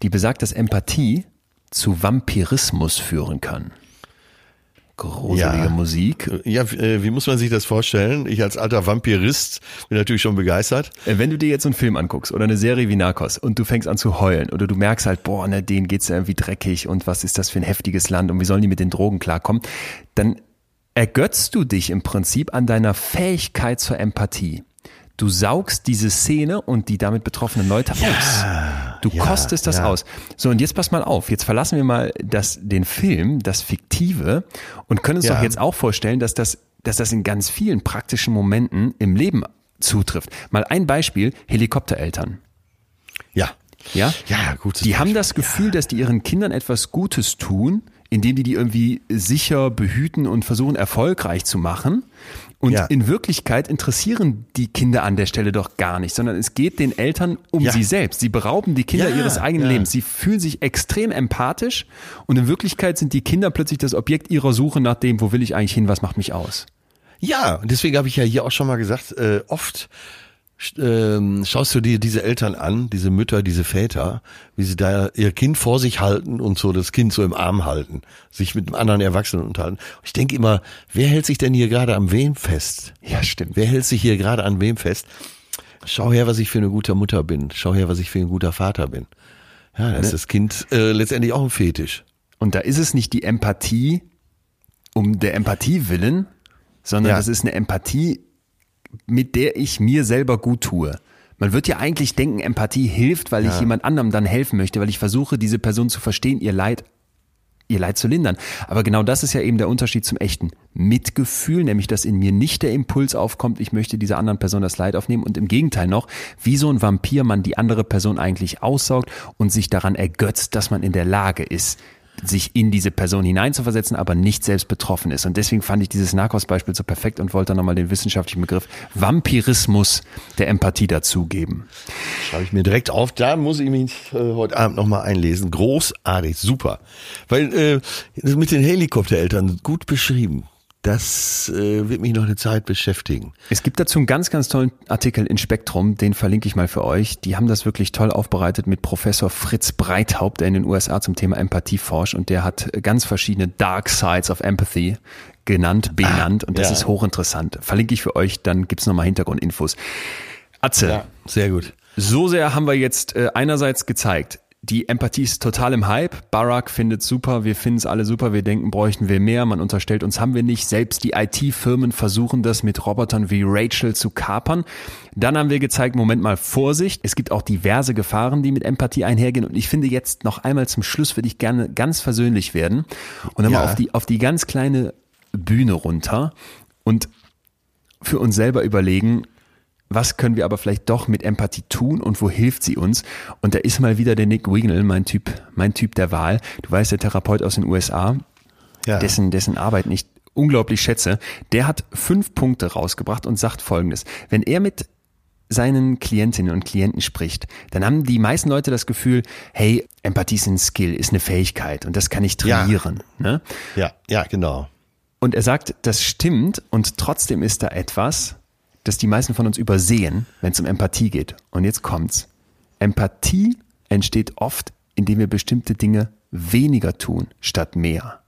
die besagt, dass Empathie zu Vampirismus führen kann. Gruselige ja. Musik. Ja, äh, wie muss man sich das vorstellen? Ich als alter Vampirist bin natürlich schon begeistert. Äh, wenn du dir jetzt einen Film anguckst oder eine Serie wie Narcos und du fängst an zu heulen oder du merkst halt, boah, ne, denen geht's irgendwie dreckig und was ist das für ein heftiges Land und wie sollen die mit den Drogen klarkommen, dann ergötzt du dich im Prinzip an deiner Fähigkeit zur Empathie. Du saugst diese Szene und die damit betroffenen Leute ja, aus. Du ja, kostest das ja. aus. So, und jetzt pass mal auf. Jetzt verlassen wir mal das, den Film, das Fiktive und können uns doch jetzt auch vorstellen, dass das, dass das in ganz vielen praktischen Momenten im Leben zutrifft. Mal ein Beispiel. Helikoptereltern. Ja. Ja? Ja, gut. Die Beispiel. haben das Gefühl, dass die ihren Kindern etwas Gutes tun, indem die die irgendwie sicher behüten und versuchen erfolgreich zu machen. Und ja. in Wirklichkeit interessieren die Kinder an der Stelle doch gar nicht, sondern es geht den Eltern um ja. sie selbst. Sie berauben die Kinder ja, ihres eigenen Lebens. Sie fühlen sich extrem empathisch und in Wirklichkeit sind die Kinder plötzlich das Objekt ihrer Suche nach dem, wo will ich eigentlich hin, was macht mich aus. Ja, und deswegen habe ich ja hier auch schon mal gesagt, äh, oft ähm, schaust du dir diese Eltern an, diese Mütter, diese Väter, wie sie da ihr Kind vor sich halten und so das Kind so im Arm halten, sich mit einem anderen Erwachsenen unterhalten. Ich denke immer, wer hält sich denn hier gerade am wem fest? Ja, stimmt. Wer hält sich hier gerade an wem fest? Schau her, was ich für eine gute Mutter bin. Schau her, was ich für ein guter Vater bin. Ja, da ist ne? das Kind äh, letztendlich auch ein Fetisch. Und da ist es nicht die Empathie um der Empathie willen, sondern ja. das ist eine Empathie, mit der ich mir selber gut tue. Man wird ja eigentlich denken, Empathie hilft, weil ja. ich jemand anderem dann helfen möchte, weil ich versuche, diese Person zu verstehen, ihr Leid ihr Leid zu lindern. Aber genau das ist ja eben der Unterschied zum echten Mitgefühl, nämlich dass in mir nicht der Impuls aufkommt, ich möchte dieser anderen Person das Leid aufnehmen und im Gegenteil noch, wie so ein Vampir man die andere Person eigentlich aussaugt und sich daran ergötzt, dass man in der Lage ist, sich in diese Person hineinzuversetzen, aber nicht selbst betroffen ist. Und deswegen fand ich dieses Narcos-Beispiel so perfekt und wollte nochmal den wissenschaftlichen Begriff Vampirismus der Empathie dazugeben. Schreibe ich mir direkt auf, da muss ich mich äh, heute Abend nochmal einlesen. Großartig, super. Weil äh, mit den Helikoptereltern gut beschrieben das äh, wird mich noch eine Zeit beschäftigen. Es gibt dazu einen ganz, ganz tollen Artikel in Spektrum, den verlinke ich mal für euch. Die haben das wirklich toll aufbereitet mit Professor Fritz Breithaupt, der in den USA zum Thema Empathie forscht und der hat ganz verschiedene Dark Sides of Empathy genannt, ah, benannt und das ja. ist hochinteressant. Verlinke ich für euch, dann gibt's nochmal Hintergrundinfos. Atze. Ja, sehr gut. So sehr haben wir jetzt äh, einerseits gezeigt, die Empathie ist total im Hype. Barack findet super, wir finden es alle super, wir denken, bräuchten wir mehr. Man unterstellt uns, haben wir nicht. Selbst die IT-Firmen versuchen das mit Robotern wie Rachel zu kapern. Dann haben wir gezeigt, Moment mal, Vorsicht. Es gibt auch diverse Gefahren, die mit Empathie einhergehen. Und ich finde jetzt noch einmal zum Schluss würde ich gerne ganz versöhnlich werden und dann ja. mal auf die, auf die ganz kleine Bühne runter und für uns selber überlegen, was können wir aber vielleicht doch mit Empathie tun und wo hilft sie uns? Und da ist mal wieder der Nick Wignell, mein Typ, mein Typ der Wahl. Du weißt, der Therapeut aus den USA, ja. dessen, dessen Arbeit nicht unglaublich schätze, der hat fünf Punkte rausgebracht und sagt folgendes. Wenn er mit seinen Klientinnen und Klienten spricht, dann haben die meisten Leute das Gefühl, hey, Empathie ist ein Skill, ist eine Fähigkeit und das kann ich trainieren. Ja, ne? ja, ja genau. Und er sagt, das stimmt und trotzdem ist da etwas, das die meisten von uns übersehen, wenn es um Empathie geht. Und jetzt kommt's. Empathie entsteht oft, indem wir bestimmte Dinge weniger tun statt mehr.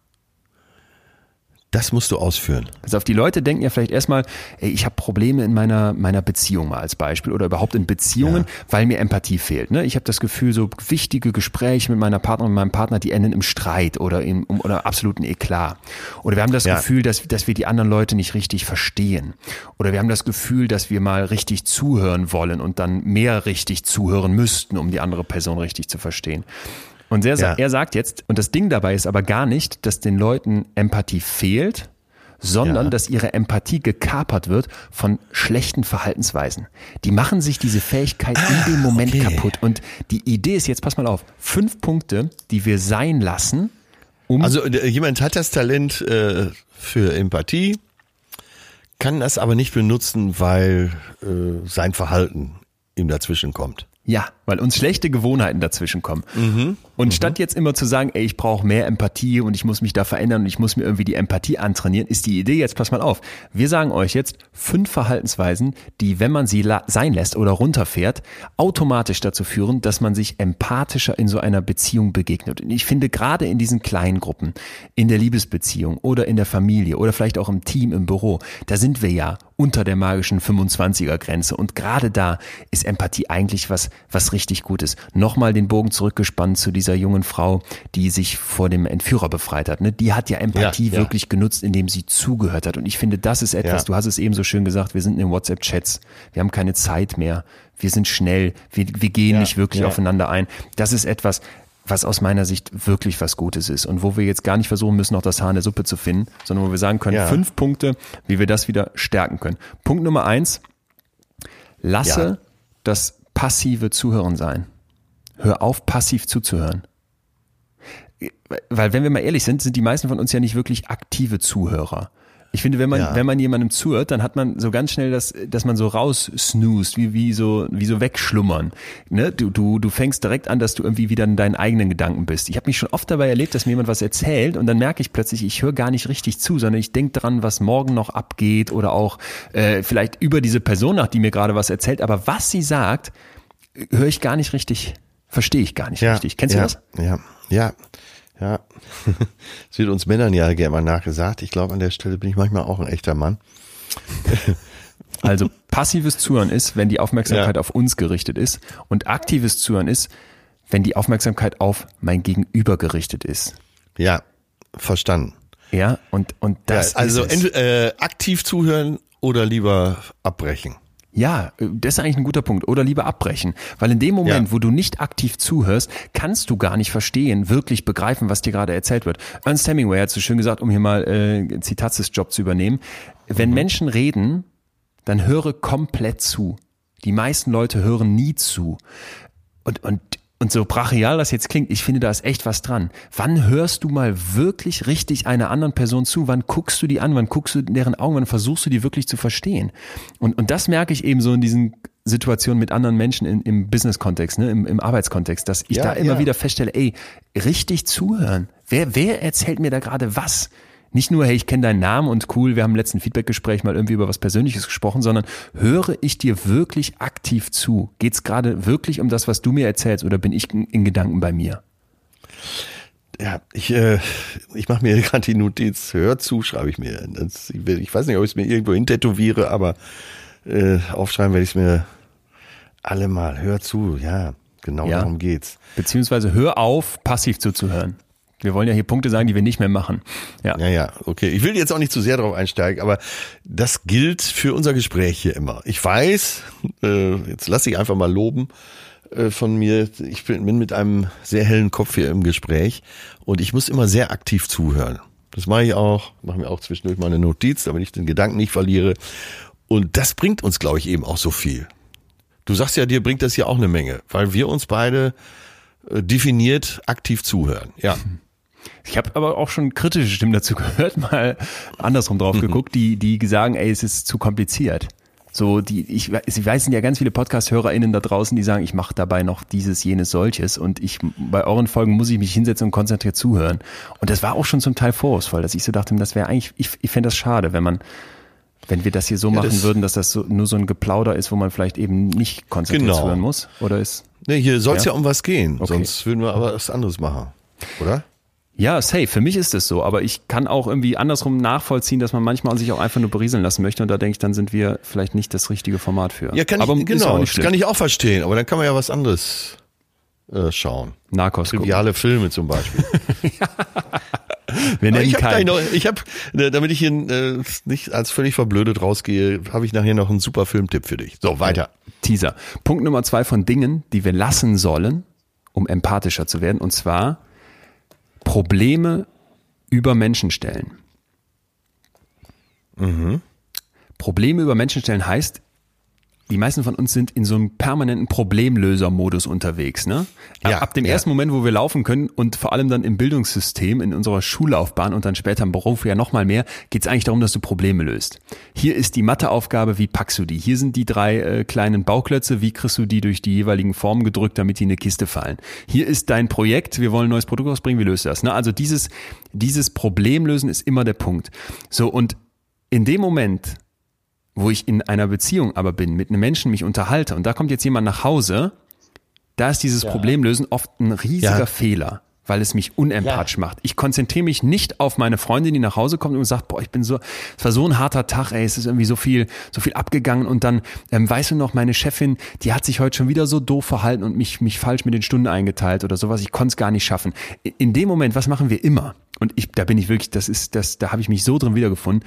Das musst du ausführen. Also auf die Leute denken ja vielleicht erstmal, ey, ich habe Probleme in meiner meiner Beziehung mal als Beispiel oder überhaupt in Beziehungen, ja. weil mir Empathie fehlt. Ne? Ich habe das Gefühl, so wichtige Gespräche mit meiner Partnerin und meinem Partner, die enden im Streit oder im oder absoluten Eklat. Oder wir haben das ja. Gefühl, dass dass wir die anderen Leute nicht richtig verstehen. Oder wir haben das Gefühl, dass wir mal richtig zuhören wollen und dann mehr richtig zuhören müssten, um die andere Person richtig zu verstehen. Und er, ja. er sagt jetzt, und das Ding dabei ist aber gar nicht, dass den Leuten Empathie fehlt, sondern ja. dass ihre Empathie gekapert wird von schlechten Verhaltensweisen. Die machen sich diese Fähigkeit ah, in dem Moment okay. kaputt. Und die Idee ist jetzt, pass mal auf, fünf Punkte, die wir sein lassen, um. Also äh, jemand hat das Talent äh, für Empathie, kann das aber nicht benutzen, weil äh, sein Verhalten ihm dazwischen kommt. Ja, weil uns schlechte Gewohnheiten dazwischen kommen. Mhm. Und mhm. statt jetzt immer zu sagen, ey, ich brauche mehr Empathie und ich muss mich da verändern und ich muss mir irgendwie die Empathie antrainieren, ist die Idee jetzt, pass mal auf, wir sagen euch jetzt fünf Verhaltensweisen, die, wenn man sie sein lässt oder runterfährt, automatisch dazu führen, dass man sich empathischer in so einer Beziehung begegnet. Und ich finde gerade in diesen kleinen Gruppen, in der Liebesbeziehung oder in der Familie oder vielleicht auch im Team, im Büro, da sind wir ja unter der magischen 25er Grenze. Und gerade da ist Empathie eigentlich was, was richtig Gutes. Nochmal den Bogen zurückgespannt zu dieser jungen Frau, die sich vor dem Entführer befreit hat. Ne? Die hat ja Empathie ja, wirklich genutzt, indem sie zugehört hat. Und ich finde, das ist etwas, ja. du hast es eben so schön gesagt, wir sind in den WhatsApp-Chats. Wir haben keine Zeit mehr. Wir sind schnell. Wir, wir gehen nicht wirklich aufeinander ein. Das ist etwas, was aus meiner Sicht wirklich was Gutes ist und wo wir jetzt gar nicht versuchen müssen, noch das Haar in der Suppe zu finden, sondern wo wir sagen können, ja. fünf Punkte, wie wir das wieder stärken können. Punkt Nummer eins, lasse ja. das passive Zuhören sein. Hör auf, passiv zuzuhören. Weil wenn wir mal ehrlich sind, sind die meisten von uns ja nicht wirklich aktive Zuhörer. Ich finde, wenn man, ja. wenn man jemandem zuhört, dann hat man so ganz schnell das, dass man so raus snoost, wie, wie so, wie so wegschlummern. Ne? Du, du, du fängst direkt an, dass du irgendwie wieder in deinen eigenen Gedanken bist. Ich habe mich schon oft dabei erlebt, dass mir jemand was erzählt und dann merke ich plötzlich, ich höre gar nicht richtig zu, sondern ich denke dran, was morgen noch abgeht oder auch äh, vielleicht über diese Person nach, die mir gerade was erzählt. Aber was sie sagt, höre ich gar nicht richtig, verstehe ich gar nicht ja, richtig. Kennst ja, du das? Ja, ja. Ja, es wird uns Männern ja gerne mal nachgesagt. Ich glaube, an der Stelle bin ich manchmal auch ein echter Mann. Also passives Zuhören ist, wenn die Aufmerksamkeit ja. auf uns gerichtet ist und aktives Zuhören ist, wenn die Aufmerksamkeit auf mein Gegenüber gerichtet ist. Ja, verstanden. Ja, und, und das. Ja, also äh, aktiv zuhören oder lieber abbrechen. Ja, das ist eigentlich ein guter Punkt. Oder lieber abbrechen. Weil in dem Moment, ja. wo du nicht aktiv zuhörst, kannst du gar nicht verstehen, wirklich begreifen, was dir gerade erzählt wird. Ernst Hemingway hat so schön gesagt, um hier mal äh, Zitatsjob Job zu übernehmen. Wenn mhm. Menschen reden, dann höre komplett zu. Die meisten Leute hören nie zu. Und, und und so brachial das jetzt klingt, ich finde, da ist echt was dran. Wann hörst du mal wirklich richtig einer anderen Person zu? Wann guckst du die an? Wann guckst du in deren Augen? Wann versuchst du die wirklich zu verstehen? Und, und das merke ich eben so in diesen Situationen mit anderen Menschen in, im Business-Kontext, ne, im, im Arbeitskontext, dass ich ja, da immer ja. wieder feststelle, ey, richtig zuhören. Wer, wer erzählt mir da gerade was? Nicht nur, hey, ich kenne deinen Namen und cool, wir haben im letzten Feedbackgespräch mal irgendwie über was Persönliches gesprochen, sondern höre ich dir wirklich aktiv zu? Geht es gerade wirklich um das, was du mir erzählst oder bin ich in Gedanken bei mir? Ja, ich, äh, ich mache mir gerade die Notiz, hör zu, schreibe ich mir. Das, ich weiß nicht, ob ich es mir irgendwo hintätowiere, aber äh, aufschreiben werde ich es mir alle mal. Hör zu, ja, genau ja. darum geht's. Beziehungsweise hör auf, passiv zuzuhören. Wir wollen ja hier Punkte sagen, die wir nicht mehr machen. Ja, ja, ja okay. Ich will jetzt auch nicht zu sehr darauf einsteigen, aber das gilt für unser Gespräch hier immer. Ich weiß, äh, jetzt lasse ich einfach mal loben äh, von mir. Ich bin, bin mit einem sehr hellen Kopf hier im Gespräch und ich muss immer sehr aktiv zuhören. Das mache ich auch, mache mir auch zwischendurch mal eine Notiz, damit ich den Gedanken nicht verliere. Und das bringt uns, glaube ich, eben auch so viel. Du sagst ja, dir bringt das ja auch eine Menge, weil wir uns beide äh, definiert aktiv zuhören. Ja. Ich habe aber auch schon kritische Stimmen dazu gehört, mal andersrum drauf mhm. geguckt, die, die sagen, ey, es ist zu kompliziert. So, die, ich, ich weiß, sind ja ganz viele Podcast-HörerInnen da draußen, die sagen, ich mache dabei noch dieses, jenes, solches und ich, bei euren Folgen muss ich mich hinsetzen und konzentriert zuhören. Und das war auch schon zum Teil vorwurfsvoll, dass ich so dachte, das wäre eigentlich, ich, ich fände das schade, wenn man, wenn wir das hier so ja, machen das würden, dass das so, nur so ein Geplauder ist, wo man vielleicht eben nicht konzentriert genau. zuhören muss, oder ist? Nee, hier soll es ja? ja? um was gehen, okay. sonst würden wir aber was anderes machen, oder? Ja, safe. Für mich ist es so. Aber ich kann auch irgendwie andersrum nachvollziehen, dass man manchmal sich auch einfach nur berieseln lassen möchte. Und da denke ich, dann sind wir vielleicht nicht das richtige Format für. Ja, kann aber ich, genau. Das kann ich auch verstehen. Aber dann kann man ja was anderes äh, schauen. Narcos. Triviale gucken. Filme zum Beispiel. ja. Wir nennen ich habe noch, ich habe, äh, damit ich hier äh, nicht als völlig verblödet rausgehe, habe ich nachher noch einen super Filmtipp für dich. So, weiter. Teaser. Punkt Nummer zwei von Dingen, die wir lassen sollen, um empathischer zu werden. Und zwar Probleme über Menschen stellen. Mhm. Probleme über Menschen stellen heißt, die meisten von uns sind in so einem permanenten Problemlöser-Modus unterwegs. Ne? Ja, Ab dem ja. ersten Moment, wo wir laufen können und vor allem dann im Bildungssystem, in unserer Schullaufbahn und dann später im Beruf ja nochmal mehr, geht es eigentlich darum, dass du Probleme löst. Hier ist die Matheaufgabe, wie packst du die? Hier sind die drei äh, kleinen Bauklötze, wie kriegst du die durch die jeweiligen Formen gedrückt, damit die in eine Kiste fallen? Hier ist dein Projekt, wir wollen ein neues Produkt ausbringen, wie löst du das? Ne? Also dieses, dieses Problemlösen ist immer der Punkt. So, und in dem Moment, wo ich in einer Beziehung aber bin, mit einem Menschen mich unterhalte und da kommt jetzt jemand nach Hause, da ist dieses ja. Problemlösen oft ein riesiger ja. Fehler, weil es mich unempathisch ja. macht. Ich konzentriere mich nicht auf meine Freundin, die nach Hause kommt und sagt, boah, ich bin so, es war so ein harter Tag, ey, es ist irgendwie so viel, so viel abgegangen und dann, ähm, weißt du noch, meine Chefin, die hat sich heute schon wieder so doof verhalten und mich, mich falsch mit den Stunden eingeteilt oder sowas, ich konnte es gar nicht schaffen. In dem Moment, was machen wir immer? Und ich, da bin ich wirklich, das ist, das, da habe ich mich so drin wiedergefunden.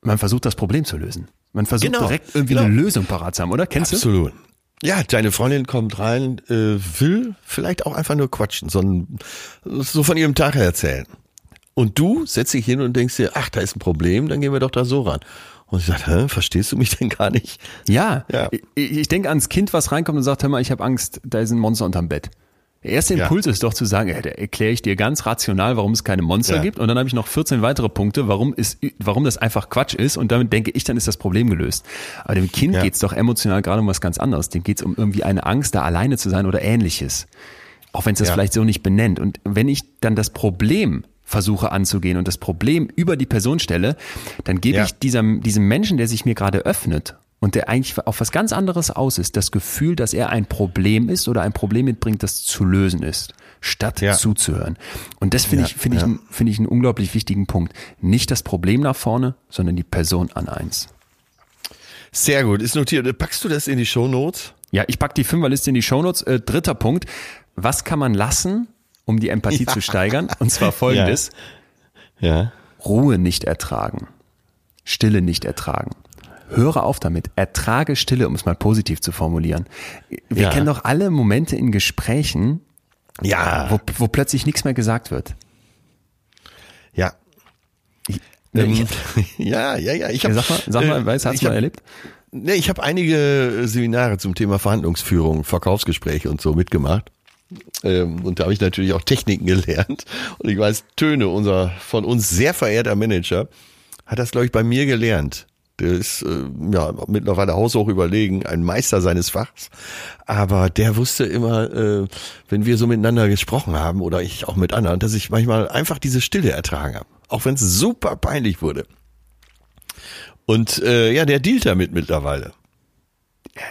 Man versucht das Problem zu lösen. Man versucht genau, direkt irgendwie genau. eine Lösung parat zu haben, oder? Kennst Absolut. du? Absolut. Ja, deine Freundin kommt rein, äh, will vielleicht auch einfach nur quatschen, sondern so von ihrem Tag erzählen. Und du setzt dich hin und denkst dir, ach, da ist ein Problem, dann gehen wir doch da so ran. Und ich sage, hä, verstehst du mich denn gar nicht? Ja, ja. ich, ich denke ans Kind, was reinkommt und sagt, hör mal, ich habe Angst, da ist ein Monster unterm Bett. Der erste Impuls ja. ist doch zu sagen, ja, da erkläre ich dir ganz rational, warum es keine Monster ja. gibt. Und dann habe ich noch 14 weitere Punkte, warum, ist, warum das einfach Quatsch ist. Und damit denke ich, dann ist das Problem gelöst. Aber dem Kind ja. geht es doch emotional gerade um was ganz anderes. Dem geht es um irgendwie eine Angst, da alleine zu sein oder ähnliches. Auch wenn es das vielleicht so nicht benennt. Und wenn ich dann das Problem versuche anzugehen und das Problem über die Person stelle, dann gebe ich diesem, diesem Menschen, der sich mir gerade öffnet und der eigentlich auf was ganz anderes aus ist, das Gefühl, dass er ein Problem ist oder ein Problem mitbringt, das zu lösen ist, statt ja. zuzuhören. Und das finde ja, ich, finde ja. ich, finde ich einen unglaublich wichtigen Punkt. Nicht das Problem nach vorne, sondern die Person an eins. Sehr gut, ist notiert. Packst du das in die Shownotes? Ja, ich pack die Fünferliste in die Shownotes. Äh, dritter Punkt. Was kann man lassen, um die Empathie zu steigern? Und zwar folgendes. Ja. Ruhe nicht ertragen, Stille nicht ertragen. Höre auf damit. Ertrage Stille, um es mal positiv zu formulieren. Wir ja. kennen doch alle Momente in Gesprächen, ja. wo, wo plötzlich nichts mehr gesagt wird. Ja. Ich, ähm, ja, ja, ja. Ich hab, sag mal, sag mal, äh, weißt, hast du mal erlebt? Nee, ich habe einige Seminare zum Thema Verhandlungsführung, Verkaufsgespräche und so mitgemacht. Ähm, und da habe ich natürlich auch Techniken gelernt. Und ich weiß, Töne, unser von uns sehr verehrter Manager, hat das, glaube ich, bei mir gelernt. Der ist äh, ja mittlerweile haushoch überlegen, ein Meister seines Fachs. Aber der wusste immer, äh, wenn wir so miteinander gesprochen haben oder ich auch mit anderen, dass ich manchmal einfach diese Stille ertragen habe. Auch wenn es super peinlich wurde. Und äh, ja, der dealt damit mittlerweile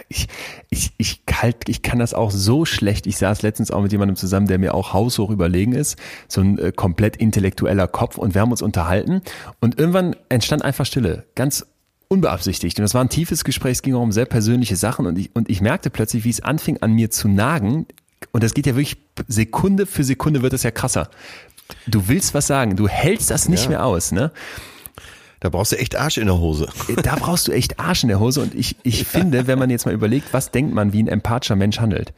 ich, ich, ich, halt, ich kann das auch so schlecht. Ich saß letztens auch mit jemandem zusammen, der mir auch haushoch überlegen ist, so ein äh, komplett intellektueller Kopf und wir haben uns unterhalten und irgendwann entstand einfach Stille, ganz unbeabsichtigt. Und das war ein tiefes Gespräch, es ging auch um sehr persönliche Sachen und ich, und ich merkte plötzlich, wie es anfing an mir zu nagen. Und das geht ja wirklich Sekunde für Sekunde wird es ja krasser. Du willst was sagen, du hältst das nicht ja. mehr aus, ne? Da brauchst du echt Arsch in der Hose. Äh, da brauchst du echt Arsch in der Hose. Und ich, ich finde, wenn man jetzt mal überlegt, was denkt man, wie ein empathischer Mensch handelt,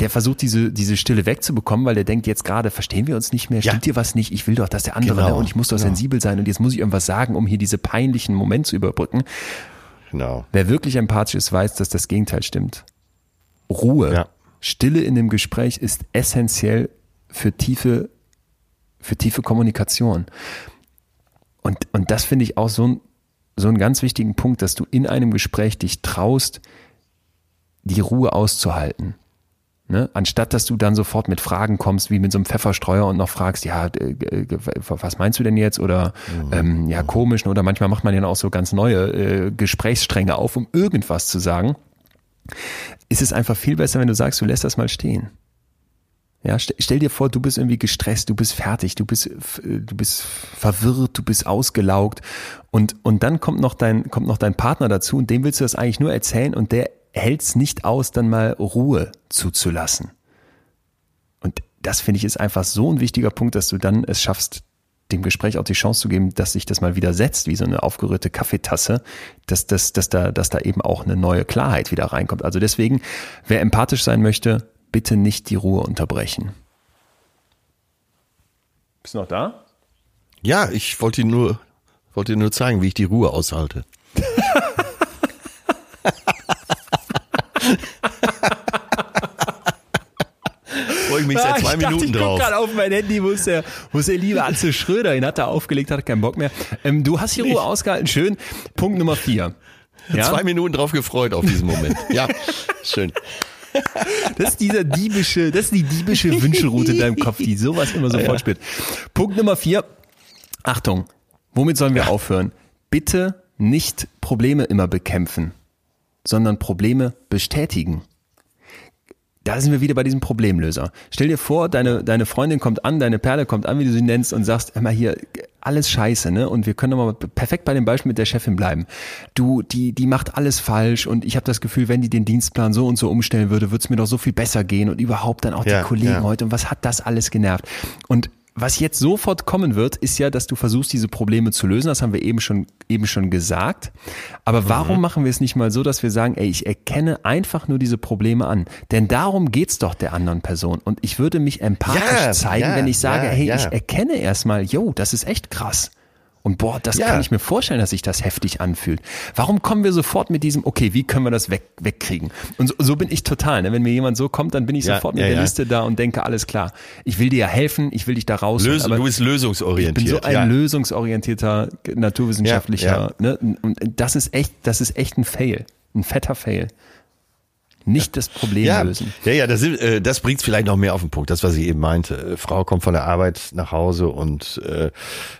der versucht diese, diese Stille wegzubekommen, weil der denkt jetzt gerade, verstehen wir uns nicht mehr, stimmt ja. dir was nicht, ich will doch, dass der andere, genau. ne, und ich muss doch genau. sensibel sein und jetzt muss ich irgendwas sagen, um hier diese peinlichen Momente zu überbrücken. Genau. Wer wirklich empathisch ist, weiß, dass das Gegenteil stimmt. Ruhe, ja. Stille in dem Gespräch ist essentiell für tiefe, für tiefe Kommunikation. Und, und das finde ich auch so, ein, so einen ganz wichtigen Punkt, dass du in einem Gespräch dich traust, die Ruhe auszuhalten. Ne? Anstatt dass du dann sofort mit Fragen kommst, wie mit so einem Pfefferstreuer und noch fragst, ja, äh, was meinst du denn jetzt? Oder mhm. ähm, ja, komisch, ne? oder manchmal macht man ja auch so ganz neue äh, Gesprächsstränge auf, um irgendwas zu sagen. Ist es einfach viel besser, wenn du sagst, du lässt das mal stehen. Ja, stell dir vor, du bist irgendwie gestresst, du bist fertig, du bist, du bist verwirrt, du bist ausgelaugt und, und dann kommt noch dein, kommt noch dein Partner dazu und dem willst du das eigentlich nur erzählen und der hält es nicht aus, dann mal Ruhe zuzulassen. Und das finde ich ist einfach so ein wichtiger Punkt, dass du dann es schaffst, dem Gespräch auch die Chance zu geben, dass sich das mal wieder setzt, wie so eine aufgerührte Kaffeetasse, dass, dass, dass, da, dass da eben auch eine neue Klarheit wieder reinkommt. Also deswegen, wer empathisch sein möchte, bitte nicht die Ruhe unterbrechen. Bist du noch da? Ja, ich wollte dir nur, wollte dir nur zeigen, wie ich die Ruhe aushalte. Freue ich mich seit ah, zwei ich Minuten dachte, ich drauf. Ich gerade auf mein Handy, wo ist der, wo ist der liebe Atze Schröder? Ihn hat er aufgelegt, hat keinen Bock mehr. Ähm, du hast die Ruhe ausgehalten, schön. Punkt Nummer vier. Ja? Zwei Minuten drauf gefreut auf diesen Moment. Ja, schön. Das ist dieser diebische, das ist die diebische Wünschelroute in deinem Kopf, die sowas immer sofort ja. spielt. Punkt Nummer vier. Achtung. Womit sollen wir aufhören? Bitte nicht Probleme immer bekämpfen, sondern Probleme bestätigen da sind wir wieder bei diesem Problemlöser. Stell dir vor, deine, deine Freundin kommt an, deine Perle kommt an, wie du sie nennst, und sagst, immer hier, alles scheiße, ne? Und wir können mal perfekt bei dem Beispiel mit der Chefin bleiben. Du, die, die macht alles falsch und ich habe das Gefühl, wenn die den Dienstplan so und so umstellen würde, würde es mir doch so viel besser gehen und überhaupt dann auch ja, die Kollegen ja. heute und was hat das alles genervt? Und was jetzt sofort kommen wird, ist ja, dass du versuchst, diese Probleme zu lösen. Das haben wir eben schon, eben schon gesagt. Aber mhm. warum machen wir es nicht mal so, dass wir sagen, ey, ich erkenne einfach nur diese Probleme an? Denn darum geht's doch der anderen Person. Und ich würde mich empathisch ja, zeigen, ja, wenn ich sage, ja, hey, ich erkenne erstmal, yo, das ist echt krass. Und boah, das ja. kann ich mir vorstellen, dass sich das heftig anfühlt. Warum kommen wir sofort mit diesem, okay, wie können wir das weg, wegkriegen? Und so, so bin ich total. Ne? Wenn mir jemand so kommt, dann bin ich ja, sofort mit ja, der Liste da und denke, alles klar. Ich will dir ja helfen, ich will dich da raus. Lösung, du bist lösungsorientiert. Ich bin so ein lösungsorientierter, naturwissenschaftlicher. Ne? Und das ist echt, das ist echt ein Fail. Ein fetter Fail nicht das Problem ja, lösen. Ja, ja, das, äh, das bringt vielleicht noch mehr auf den Punkt, das, was ich eben meinte. Äh, Frau kommt von der Arbeit nach Hause und äh,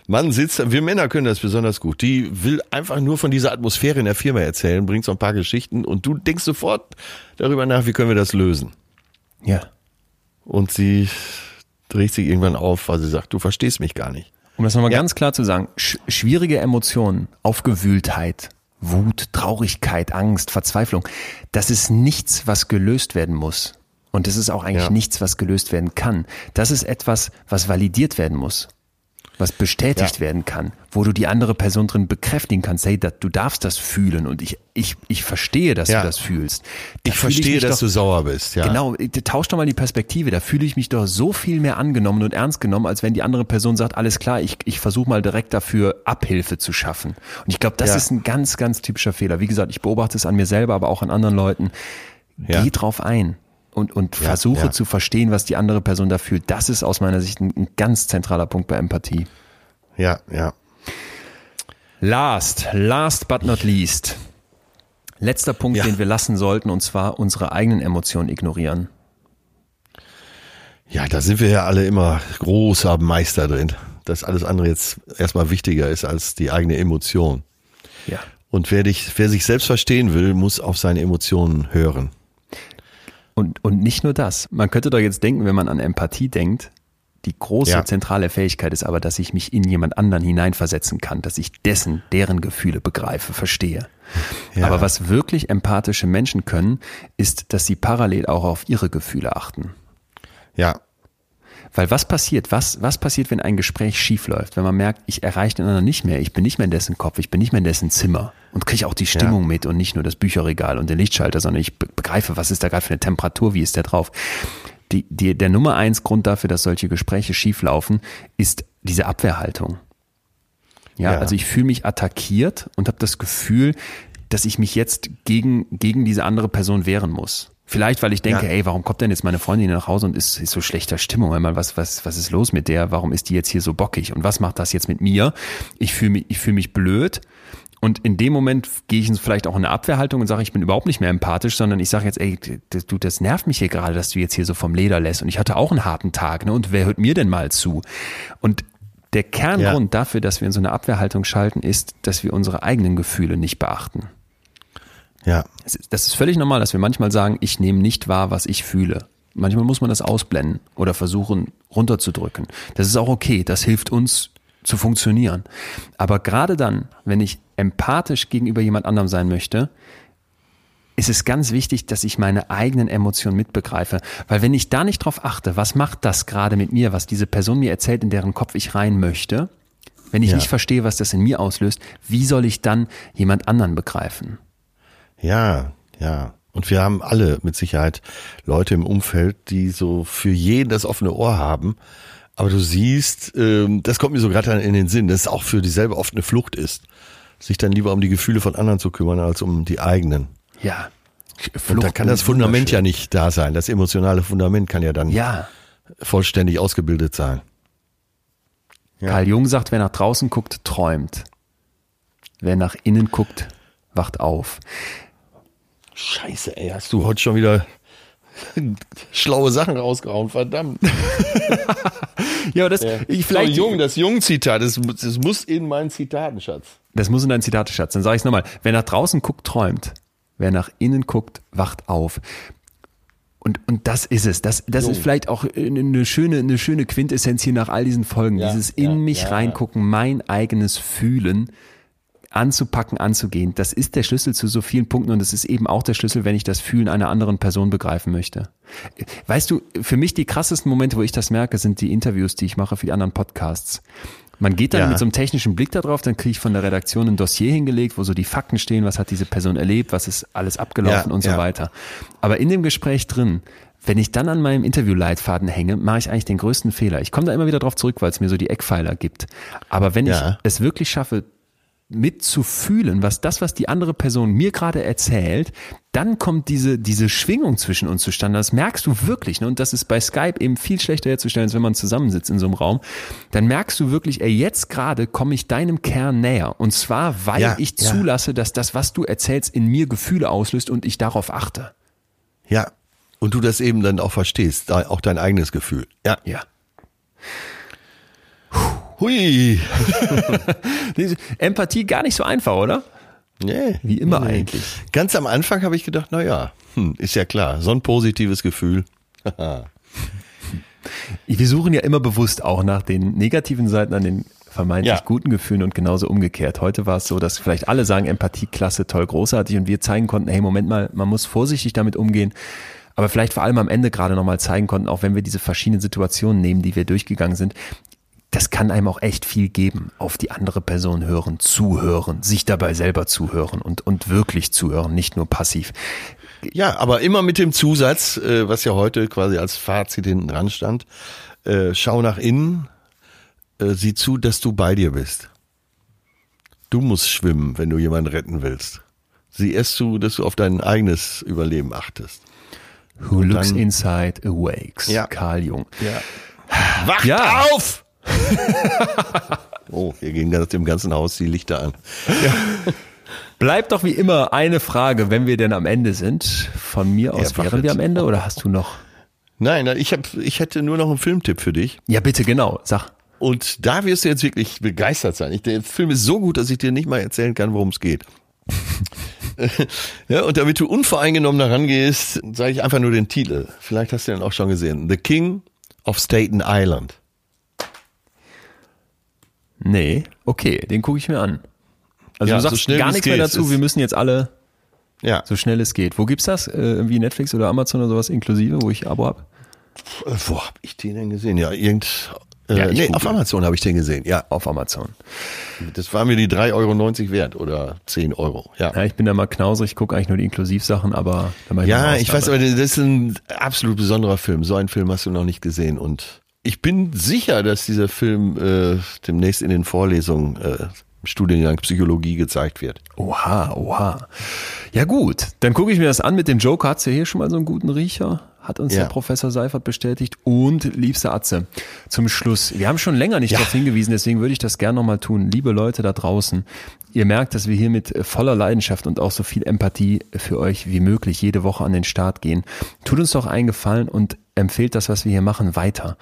Mann sitzt, wir Männer können das besonders gut. Die will einfach nur von dieser Atmosphäre in der Firma erzählen, bringt so ein paar Geschichten und du denkst sofort darüber nach, wie können wir das lösen. Ja. Und sie dreht sich irgendwann auf, weil sie sagt, du verstehst mich gar nicht. Um das nochmal ja. ganz klar zu sagen, sch schwierige Emotionen, Aufgewühltheit, Wut, Traurigkeit, Angst, Verzweiflung, das ist nichts, was gelöst werden muss. Und das ist auch eigentlich ja. nichts, was gelöst werden kann. Das ist etwas, was validiert werden muss. Was bestätigt ja. werden kann, wo du die andere Person drin bekräftigen kannst, hey, dat, du darfst das fühlen und ich, ich, ich verstehe, dass ja. du das fühlst. Da ich verstehe, ich dass doch, du sauer bist, ja. Genau, tausch doch mal die Perspektive, da fühle ich mich doch so viel mehr angenommen und ernst genommen, als wenn die andere Person sagt, alles klar, ich, ich versuche mal direkt dafür Abhilfe zu schaffen. Und ich glaube, das ja. ist ein ganz, ganz typischer Fehler. Wie gesagt, ich beobachte es an mir selber, aber auch an anderen Leuten. Geh drauf ein und, und ja, versuche ja. zu verstehen, was die andere Person da fühlt. Das ist aus meiner Sicht ein, ein ganz zentraler Punkt bei Empathie. Ja, ja. Last, last but not least. Letzter Punkt, ja. den wir lassen sollten, und zwar unsere eigenen Emotionen ignorieren. Ja, da sind wir ja alle immer großer Meister drin, dass alles andere jetzt erstmal wichtiger ist als die eigene Emotion. Ja. Und wer dich, wer sich selbst verstehen will, muss auf seine Emotionen hören. Und, und nicht nur das. Man könnte doch jetzt denken, wenn man an Empathie denkt, die große ja. zentrale Fähigkeit ist aber, dass ich mich in jemand anderen hineinversetzen kann, dass ich dessen, deren Gefühle begreife, verstehe. Ja. Aber was wirklich empathische Menschen können, ist, dass sie parallel auch auf ihre Gefühle achten. Ja, weil was passiert? Was, was passiert, wenn ein Gespräch schief läuft? Wenn man merkt, ich erreiche den anderen nicht mehr, ich bin nicht mehr in dessen Kopf, ich bin nicht mehr in dessen Zimmer und kriege auch die Stimmung ja. mit und nicht nur das Bücherregal und den Lichtschalter, sondern ich begreife, was ist da gerade für eine Temperatur, wie ist der drauf? Die, die, der Nummer eins Grund dafür, dass solche Gespräche schief laufen, ist diese Abwehrhaltung. Ja, ja. also ich fühle mich attackiert und habe das Gefühl, dass ich mich jetzt gegen, gegen diese andere Person wehren muss. Vielleicht, weil ich denke, ja. ey, warum kommt denn jetzt meine Freundin nach Hause und ist, ist so schlechter Stimmung? Einmal, was, was, was ist los mit der? Warum ist die jetzt hier so bockig? Und was macht das jetzt mit mir? Ich fühle mich, ich fühle mich blöd. Und in dem Moment gehe ich vielleicht auch in eine Abwehrhaltung und sage, ich bin überhaupt nicht mehr empathisch, sondern ich sage jetzt, ey, du, das nervt mich hier gerade, dass du jetzt hier so vom Leder lässt. Und ich hatte auch einen harten Tag, ne? Und wer hört mir denn mal zu? Und der Kerngrund ja. dafür, dass wir in so eine Abwehrhaltung schalten, ist, dass wir unsere eigenen Gefühle nicht beachten. Ja. Das ist völlig normal, dass wir manchmal sagen, ich nehme nicht wahr, was ich fühle. Manchmal muss man das ausblenden oder versuchen runterzudrücken. Das ist auch okay, das hilft uns zu funktionieren. Aber gerade dann, wenn ich empathisch gegenüber jemand anderem sein möchte, ist es ganz wichtig, dass ich meine eigenen Emotionen mitbegreife. Weil wenn ich da nicht drauf achte, was macht das gerade mit mir, was diese Person mir erzählt, in deren Kopf ich rein möchte, wenn ich ja. nicht verstehe, was das in mir auslöst, wie soll ich dann jemand anderen begreifen? Ja, ja. Und wir haben alle mit Sicherheit Leute im Umfeld, die so für jeden das offene Ohr haben. Aber du siehst, ähm, das kommt mir so gerade in den Sinn, dass es auch für dieselbe oft eine Flucht ist, sich dann lieber um die Gefühle von anderen zu kümmern, als um die eigenen. Ja. Flucht und da kann das Fundament ja nicht da sein. Das emotionale Fundament kann ja dann ja. vollständig ausgebildet sein. Ja. Karl Jung sagt, wer nach draußen guckt, träumt. Wer nach innen guckt, wacht auf. Scheiße, ey, hast du heute schon wieder schlaue Sachen rausgehauen, verdammt. ja, das, ja. ich vielleicht. So jung, das Jung-Zitat, das, das muss in meinen Zitatenschatz. Das muss in deinen Zitatenschatz. Dann sage ich es nochmal. Wer nach draußen guckt, träumt. Wer nach innen guckt, wacht auf. Und, und das ist es. Das, das ist vielleicht auch eine schöne, eine schöne Quintessenz hier nach all diesen Folgen. Ja, Dieses in ja, mich reingucken, mein eigenes Fühlen anzupacken, anzugehen. Das ist der Schlüssel zu so vielen Punkten und es ist eben auch der Schlüssel, wenn ich das Fühlen einer anderen Person begreifen möchte. Weißt du, für mich die krassesten Momente, wo ich das merke, sind die Interviews, die ich mache für die anderen Podcasts. Man geht dann ja. mit so einem technischen Blick da drauf, dann kriege ich von der Redaktion ein Dossier hingelegt, wo so die Fakten stehen, was hat diese Person erlebt, was ist alles abgelaufen ja, und so ja. weiter. Aber in dem Gespräch drin, wenn ich dann an meinem Interviewleitfaden hänge, mache ich eigentlich den größten Fehler. Ich komme da immer wieder drauf zurück, weil es mir so die Eckpfeiler gibt. Aber wenn ich es wirklich schaffe, mitzufühlen, was das, was die andere Person mir gerade erzählt, dann kommt diese, diese Schwingung zwischen uns zustande. Das merkst du wirklich. Ne? Und das ist bei Skype eben viel schlechter herzustellen, als wenn man zusammensitzt in so einem Raum. Dann merkst du wirklich, ey, jetzt gerade komme ich deinem Kern näher. Und zwar, weil ja, ich ja. zulasse, dass das, was du erzählst, in mir Gefühle auslöst und ich darauf achte. Ja. Und du das eben dann auch verstehst, auch dein eigenes Gefühl. Ja. Ja. Hui. Empathie gar nicht so einfach, oder? Nee. Wie immer nee. eigentlich. Ganz am Anfang habe ich gedacht, na ja, hm, ist ja klar, so ein positives Gefühl. Wir suchen ja immer bewusst auch nach den negativen Seiten an den vermeintlich ja. guten Gefühlen und genauso umgekehrt. Heute war es so, dass vielleicht alle sagen, Empathie, klasse, toll, großartig und wir zeigen konnten, hey, Moment mal, man muss vorsichtig damit umgehen. Aber vielleicht vor allem am Ende gerade nochmal zeigen konnten, auch wenn wir diese verschiedenen Situationen nehmen, die wir durchgegangen sind, das kann einem auch echt viel geben. Auf die andere Person hören, zuhören, sich dabei selber zuhören und, und wirklich zuhören, nicht nur passiv. Ja, aber immer mit dem Zusatz, äh, was ja heute quasi als Fazit hinten dran stand, äh, schau nach innen, äh, sieh zu, dass du bei dir bist. Du musst schwimmen, wenn du jemanden retten willst. Sieh erst zu, dass du auf dein eigenes Überleben achtest. Who Und looks dann, inside awakes. Ja. Karl Jung. Ja. Wacht ja. auf! oh, hier gehen dem ganzen Haus die Lichter an. Ja. Bleibt doch wie immer eine Frage, wenn wir denn am Ende sind. Von mir aus ja, wären wir am Ende oder hast du noch? Nein, ich, hab, ich hätte nur noch einen Filmtipp für dich. Ja, bitte, genau. Sag. Und da wirst du jetzt wirklich begeistert sein. Ich, der Film ist so gut, dass ich dir nicht mal erzählen kann, worum es geht. ja, und damit du unvoreingenommen daran gehst, sage ich einfach nur den Titel. Vielleicht hast du den auch schon gesehen. The King of Staten Island. Nee, okay, den gucke ich mir an. Also ja, du sagst so gar nichts mehr dazu, wir müssen jetzt alle ja. so schnell es geht. Wo gibt's das? Äh, irgendwie Netflix oder Amazon oder sowas inklusive, wo ich Abo hab? Wo hab ich den denn gesehen? Ja, irgend äh, ja, nee, auf Amazon habe ich den gesehen. Ja, auf Amazon. Das war mir die 3,90 Euro wert oder 10 Euro. Ja, ja ich bin da mal knausrig, gucke eigentlich nur die Inklusivsachen, aber Ja, ich weiß, aber das ist ein absolut besonderer Film. So einen Film hast du noch nicht gesehen und ich bin sicher, dass dieser Film äh, demnächst in den Vorlesungen äh, Studiengang Psychologie gezeigt wird. Oha, oha. Ja gut, dann gucke ich mir das an. Mit dem Joker hat's ja hier schon mal so einen guten Riecher hat uns ja. der Professor Seifert bestätigt. Und liebste Atze, zum Schluss, wir haben schon länger nicht ja. darauf hingewiesen, deswegen würde ich das gerne nochmal tun. Liebe Leute da draußen, ihr merkt, dass wir hier mit voller Leidenschaft und auch so viel Empathie für euch wie möglich jede Woche an den Start gehen. Tut uns doch einen Gefallen und empfehlt das, was wir hier machen, weiter.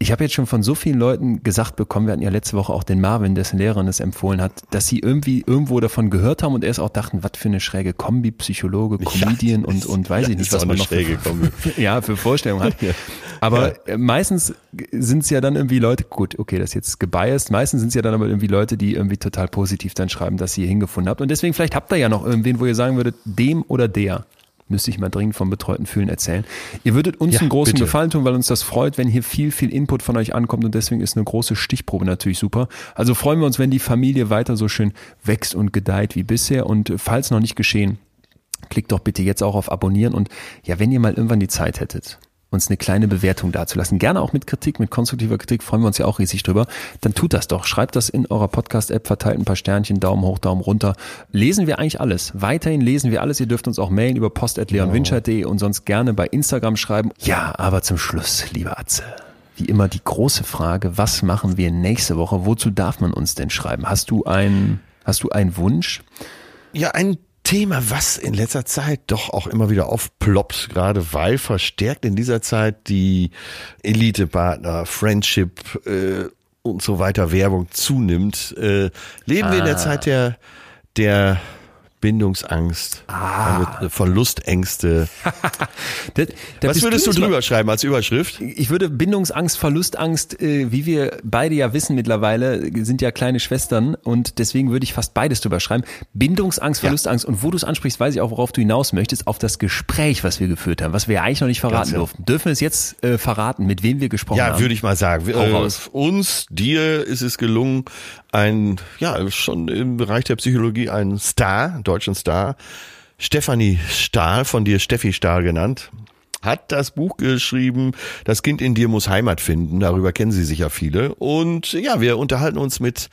Ich habe jetzt schon von so vielen Leuten gesagt bekommen, wir hatten ja letzte Woche auch den Marvin, dessen Lehrerin es empfohlen hat, dass sie irgendwie irgendwo davon gehört haben und erst auch dachten, was für eine schräge Kombi, Psychologe, Comedian ja, und, und weiß ich nicht, was man noch für, ja, für Vorstellungen hat. Aber ja. meistens sind es ja dann irgendwie Leute, gut, okay, das ist jetzt gebiased, meistens sind es ja dann aber irgendwie Leute, die irgendwie total positiv dann schreiben, dass ihr hingefunden habt. Und deswegen vielleicht habt ihr ja noch irgendwen, wo ihr sagen würdet, dem oder der müsste ich mal dringend vom betreuten Fühlen erzählen. Ihr würdet uns ja, einen großen bitte. Gefallen tun, weil uns das freut, wenn hier viel, viel Input von euch ankommt und deswegen ist eine große Stichprobe natürlich super. Also freuen wir uns, wenn die Familie weiter so schön wächst und gedeiht wie bisher und falls noch nicht geschehen, klickt doch bitte jetzt auch auf Abonnieren und ja, wenn ihr mal irgendwann die Zeit hättet, uns eine kleine Bewertung dazulassen. Gerne auch mit Kritik, mit konstruktiver Kritik, freuen wir uns ja auch riesig drüber. Dann tut das doch. Schreibt das in eurer Podcast-App, verteilt ein paar Sternchen, Daumen hoch, Daumen runter. Lesen wir eigentlich alles. Weiterhin lesen wir alles. Ihr dürft uns auch mailen über post.leonwinscheid.de und sonst gerne bei Instagram schreiben. Ja, aber zum Schluss, lieber Atze. Wie immer die große Frage, was machen wir nächste Woche? Wozu darf man uns denn schreiben? Hast du einen, hast du einen Wunsch? Ja, ein Thema, was in letzter Zeit doch auch immer wieder aufploppt, gerade weil verstärkt in dieser Zeit die Elite-Partner, Friendship äh, und so weiter Werbung zunimmt. Äh, leben ah. wir in der ah. Zeit der, der Bindungsangst, ah. Verlustängste. das, das Was würdest du drüber schreiben als Überschrift? Ich würde Bindungsangst, Verlustangst, äh, wie wir beide ja wissen mittlerweile, sind ja kleine Schwestern und deswegen würde ich fast beides drüber schreiben. Bindungsangst, Verlustangst ja. und wo du es ansprichst, weiß ich auch, worauf du hinaus möchtest, auf das Gespräch, was wir geführt haben, was wir ja eigentlich noch nicht verraten ja. durften. Dürfen wir es jetzt äh, verraten, mit wem wir gesprochen ja, haben? Ja, würde ich mal sagen. Äh, uns, dir ist es gelungen, ein, ja, schon im Bereich der Psychologie ein Star, deutschen Star, Stefanie Stahl, von dir Steffi Stahl genannt, hat das Buch geschrieben, Das Kind in dir muss Heimat finden. Darüber kennen Sie sicher viele. Und ja, wir unterhalten uns mit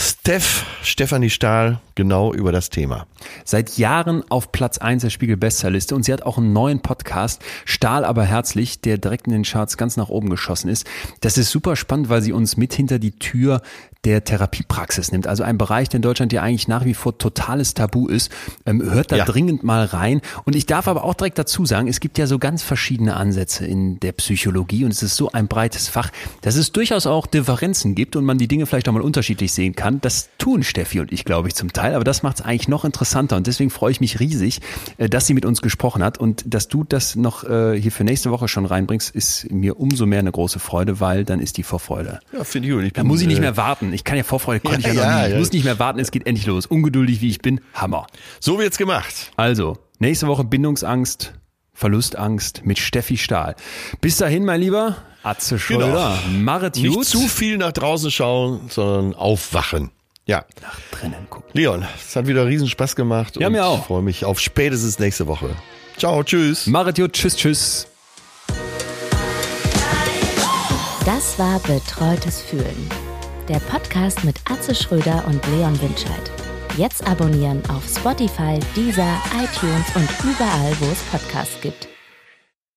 Steph, Stefanie Stahl, genau über das Thema. Seit Jahren auf Platz 1 der Spiegel Bestsellerliste und sie hat auch einen neuen Podcast, Stahl aber herzlich, der direkt in den Charts ganz nach oben geschossen ist. Das ist super spannend, weil sie uns mit hinter die Tür der Therapiepraxis nimmt. Also ein Bereich, der in Deutschland ja eigentlich nach wie vor totales Tabu ist. Ähm, hört da ja. dringend mal rein. Und ich darf aber auch direkt dazu sagen, es gibt ja so ganz verschiedene Ansätze in der Psychologie und es ist so ein breites Fach, dass es durchaus auch Differenzen gibt und man die Dinge vielleicht auch mal unterschiedlich sehen kann. Das tun Steffi und ich, glaube ich, zum Teil. Aber das macht es eigentlich noch interessanter und deswegen freue ich mich riesig, äh, dass sie mit uns gesprochen hat und dass du das noch äh, hier für nächste Woche schon reinbringst, ist mir umso mehr eine große Freude, weil dann ist die Vorfreude. Ja, finde ich gut. Ich da muss ich nicht äh, mehr warten. Ich kann ja Vorfreude, konnte ja, ich ja, noch nie. Ich muss nicht mehr warten, es geht endlich los. Ungeduldig wie ich bin, Hammer. So wird's gemacht. Also, nächste Woche Bindungsangst, Verlustangst mit Steffi Stahl. Bis dahin, mein Lieber, Atze genau. Schröder, genau. Maret Nicht zu viel nach draußen schauen, sondern aufwachen. Ja. Nach drinnen gucken. Leon, es hat wieder riesen Spaß gemacht. Ja, mir auch. Ich freue mich auf spätestens nächste Woche. Ciao, tschüss. Maret tschüss, tschüss. Das war Betreutes Fühlen. Der Podcast mit Atze Schröder und Leon Windscheid. Jetzt abonnieren auf Spotify, Deezer, iTunes und überall, wo es Podcasts gibt.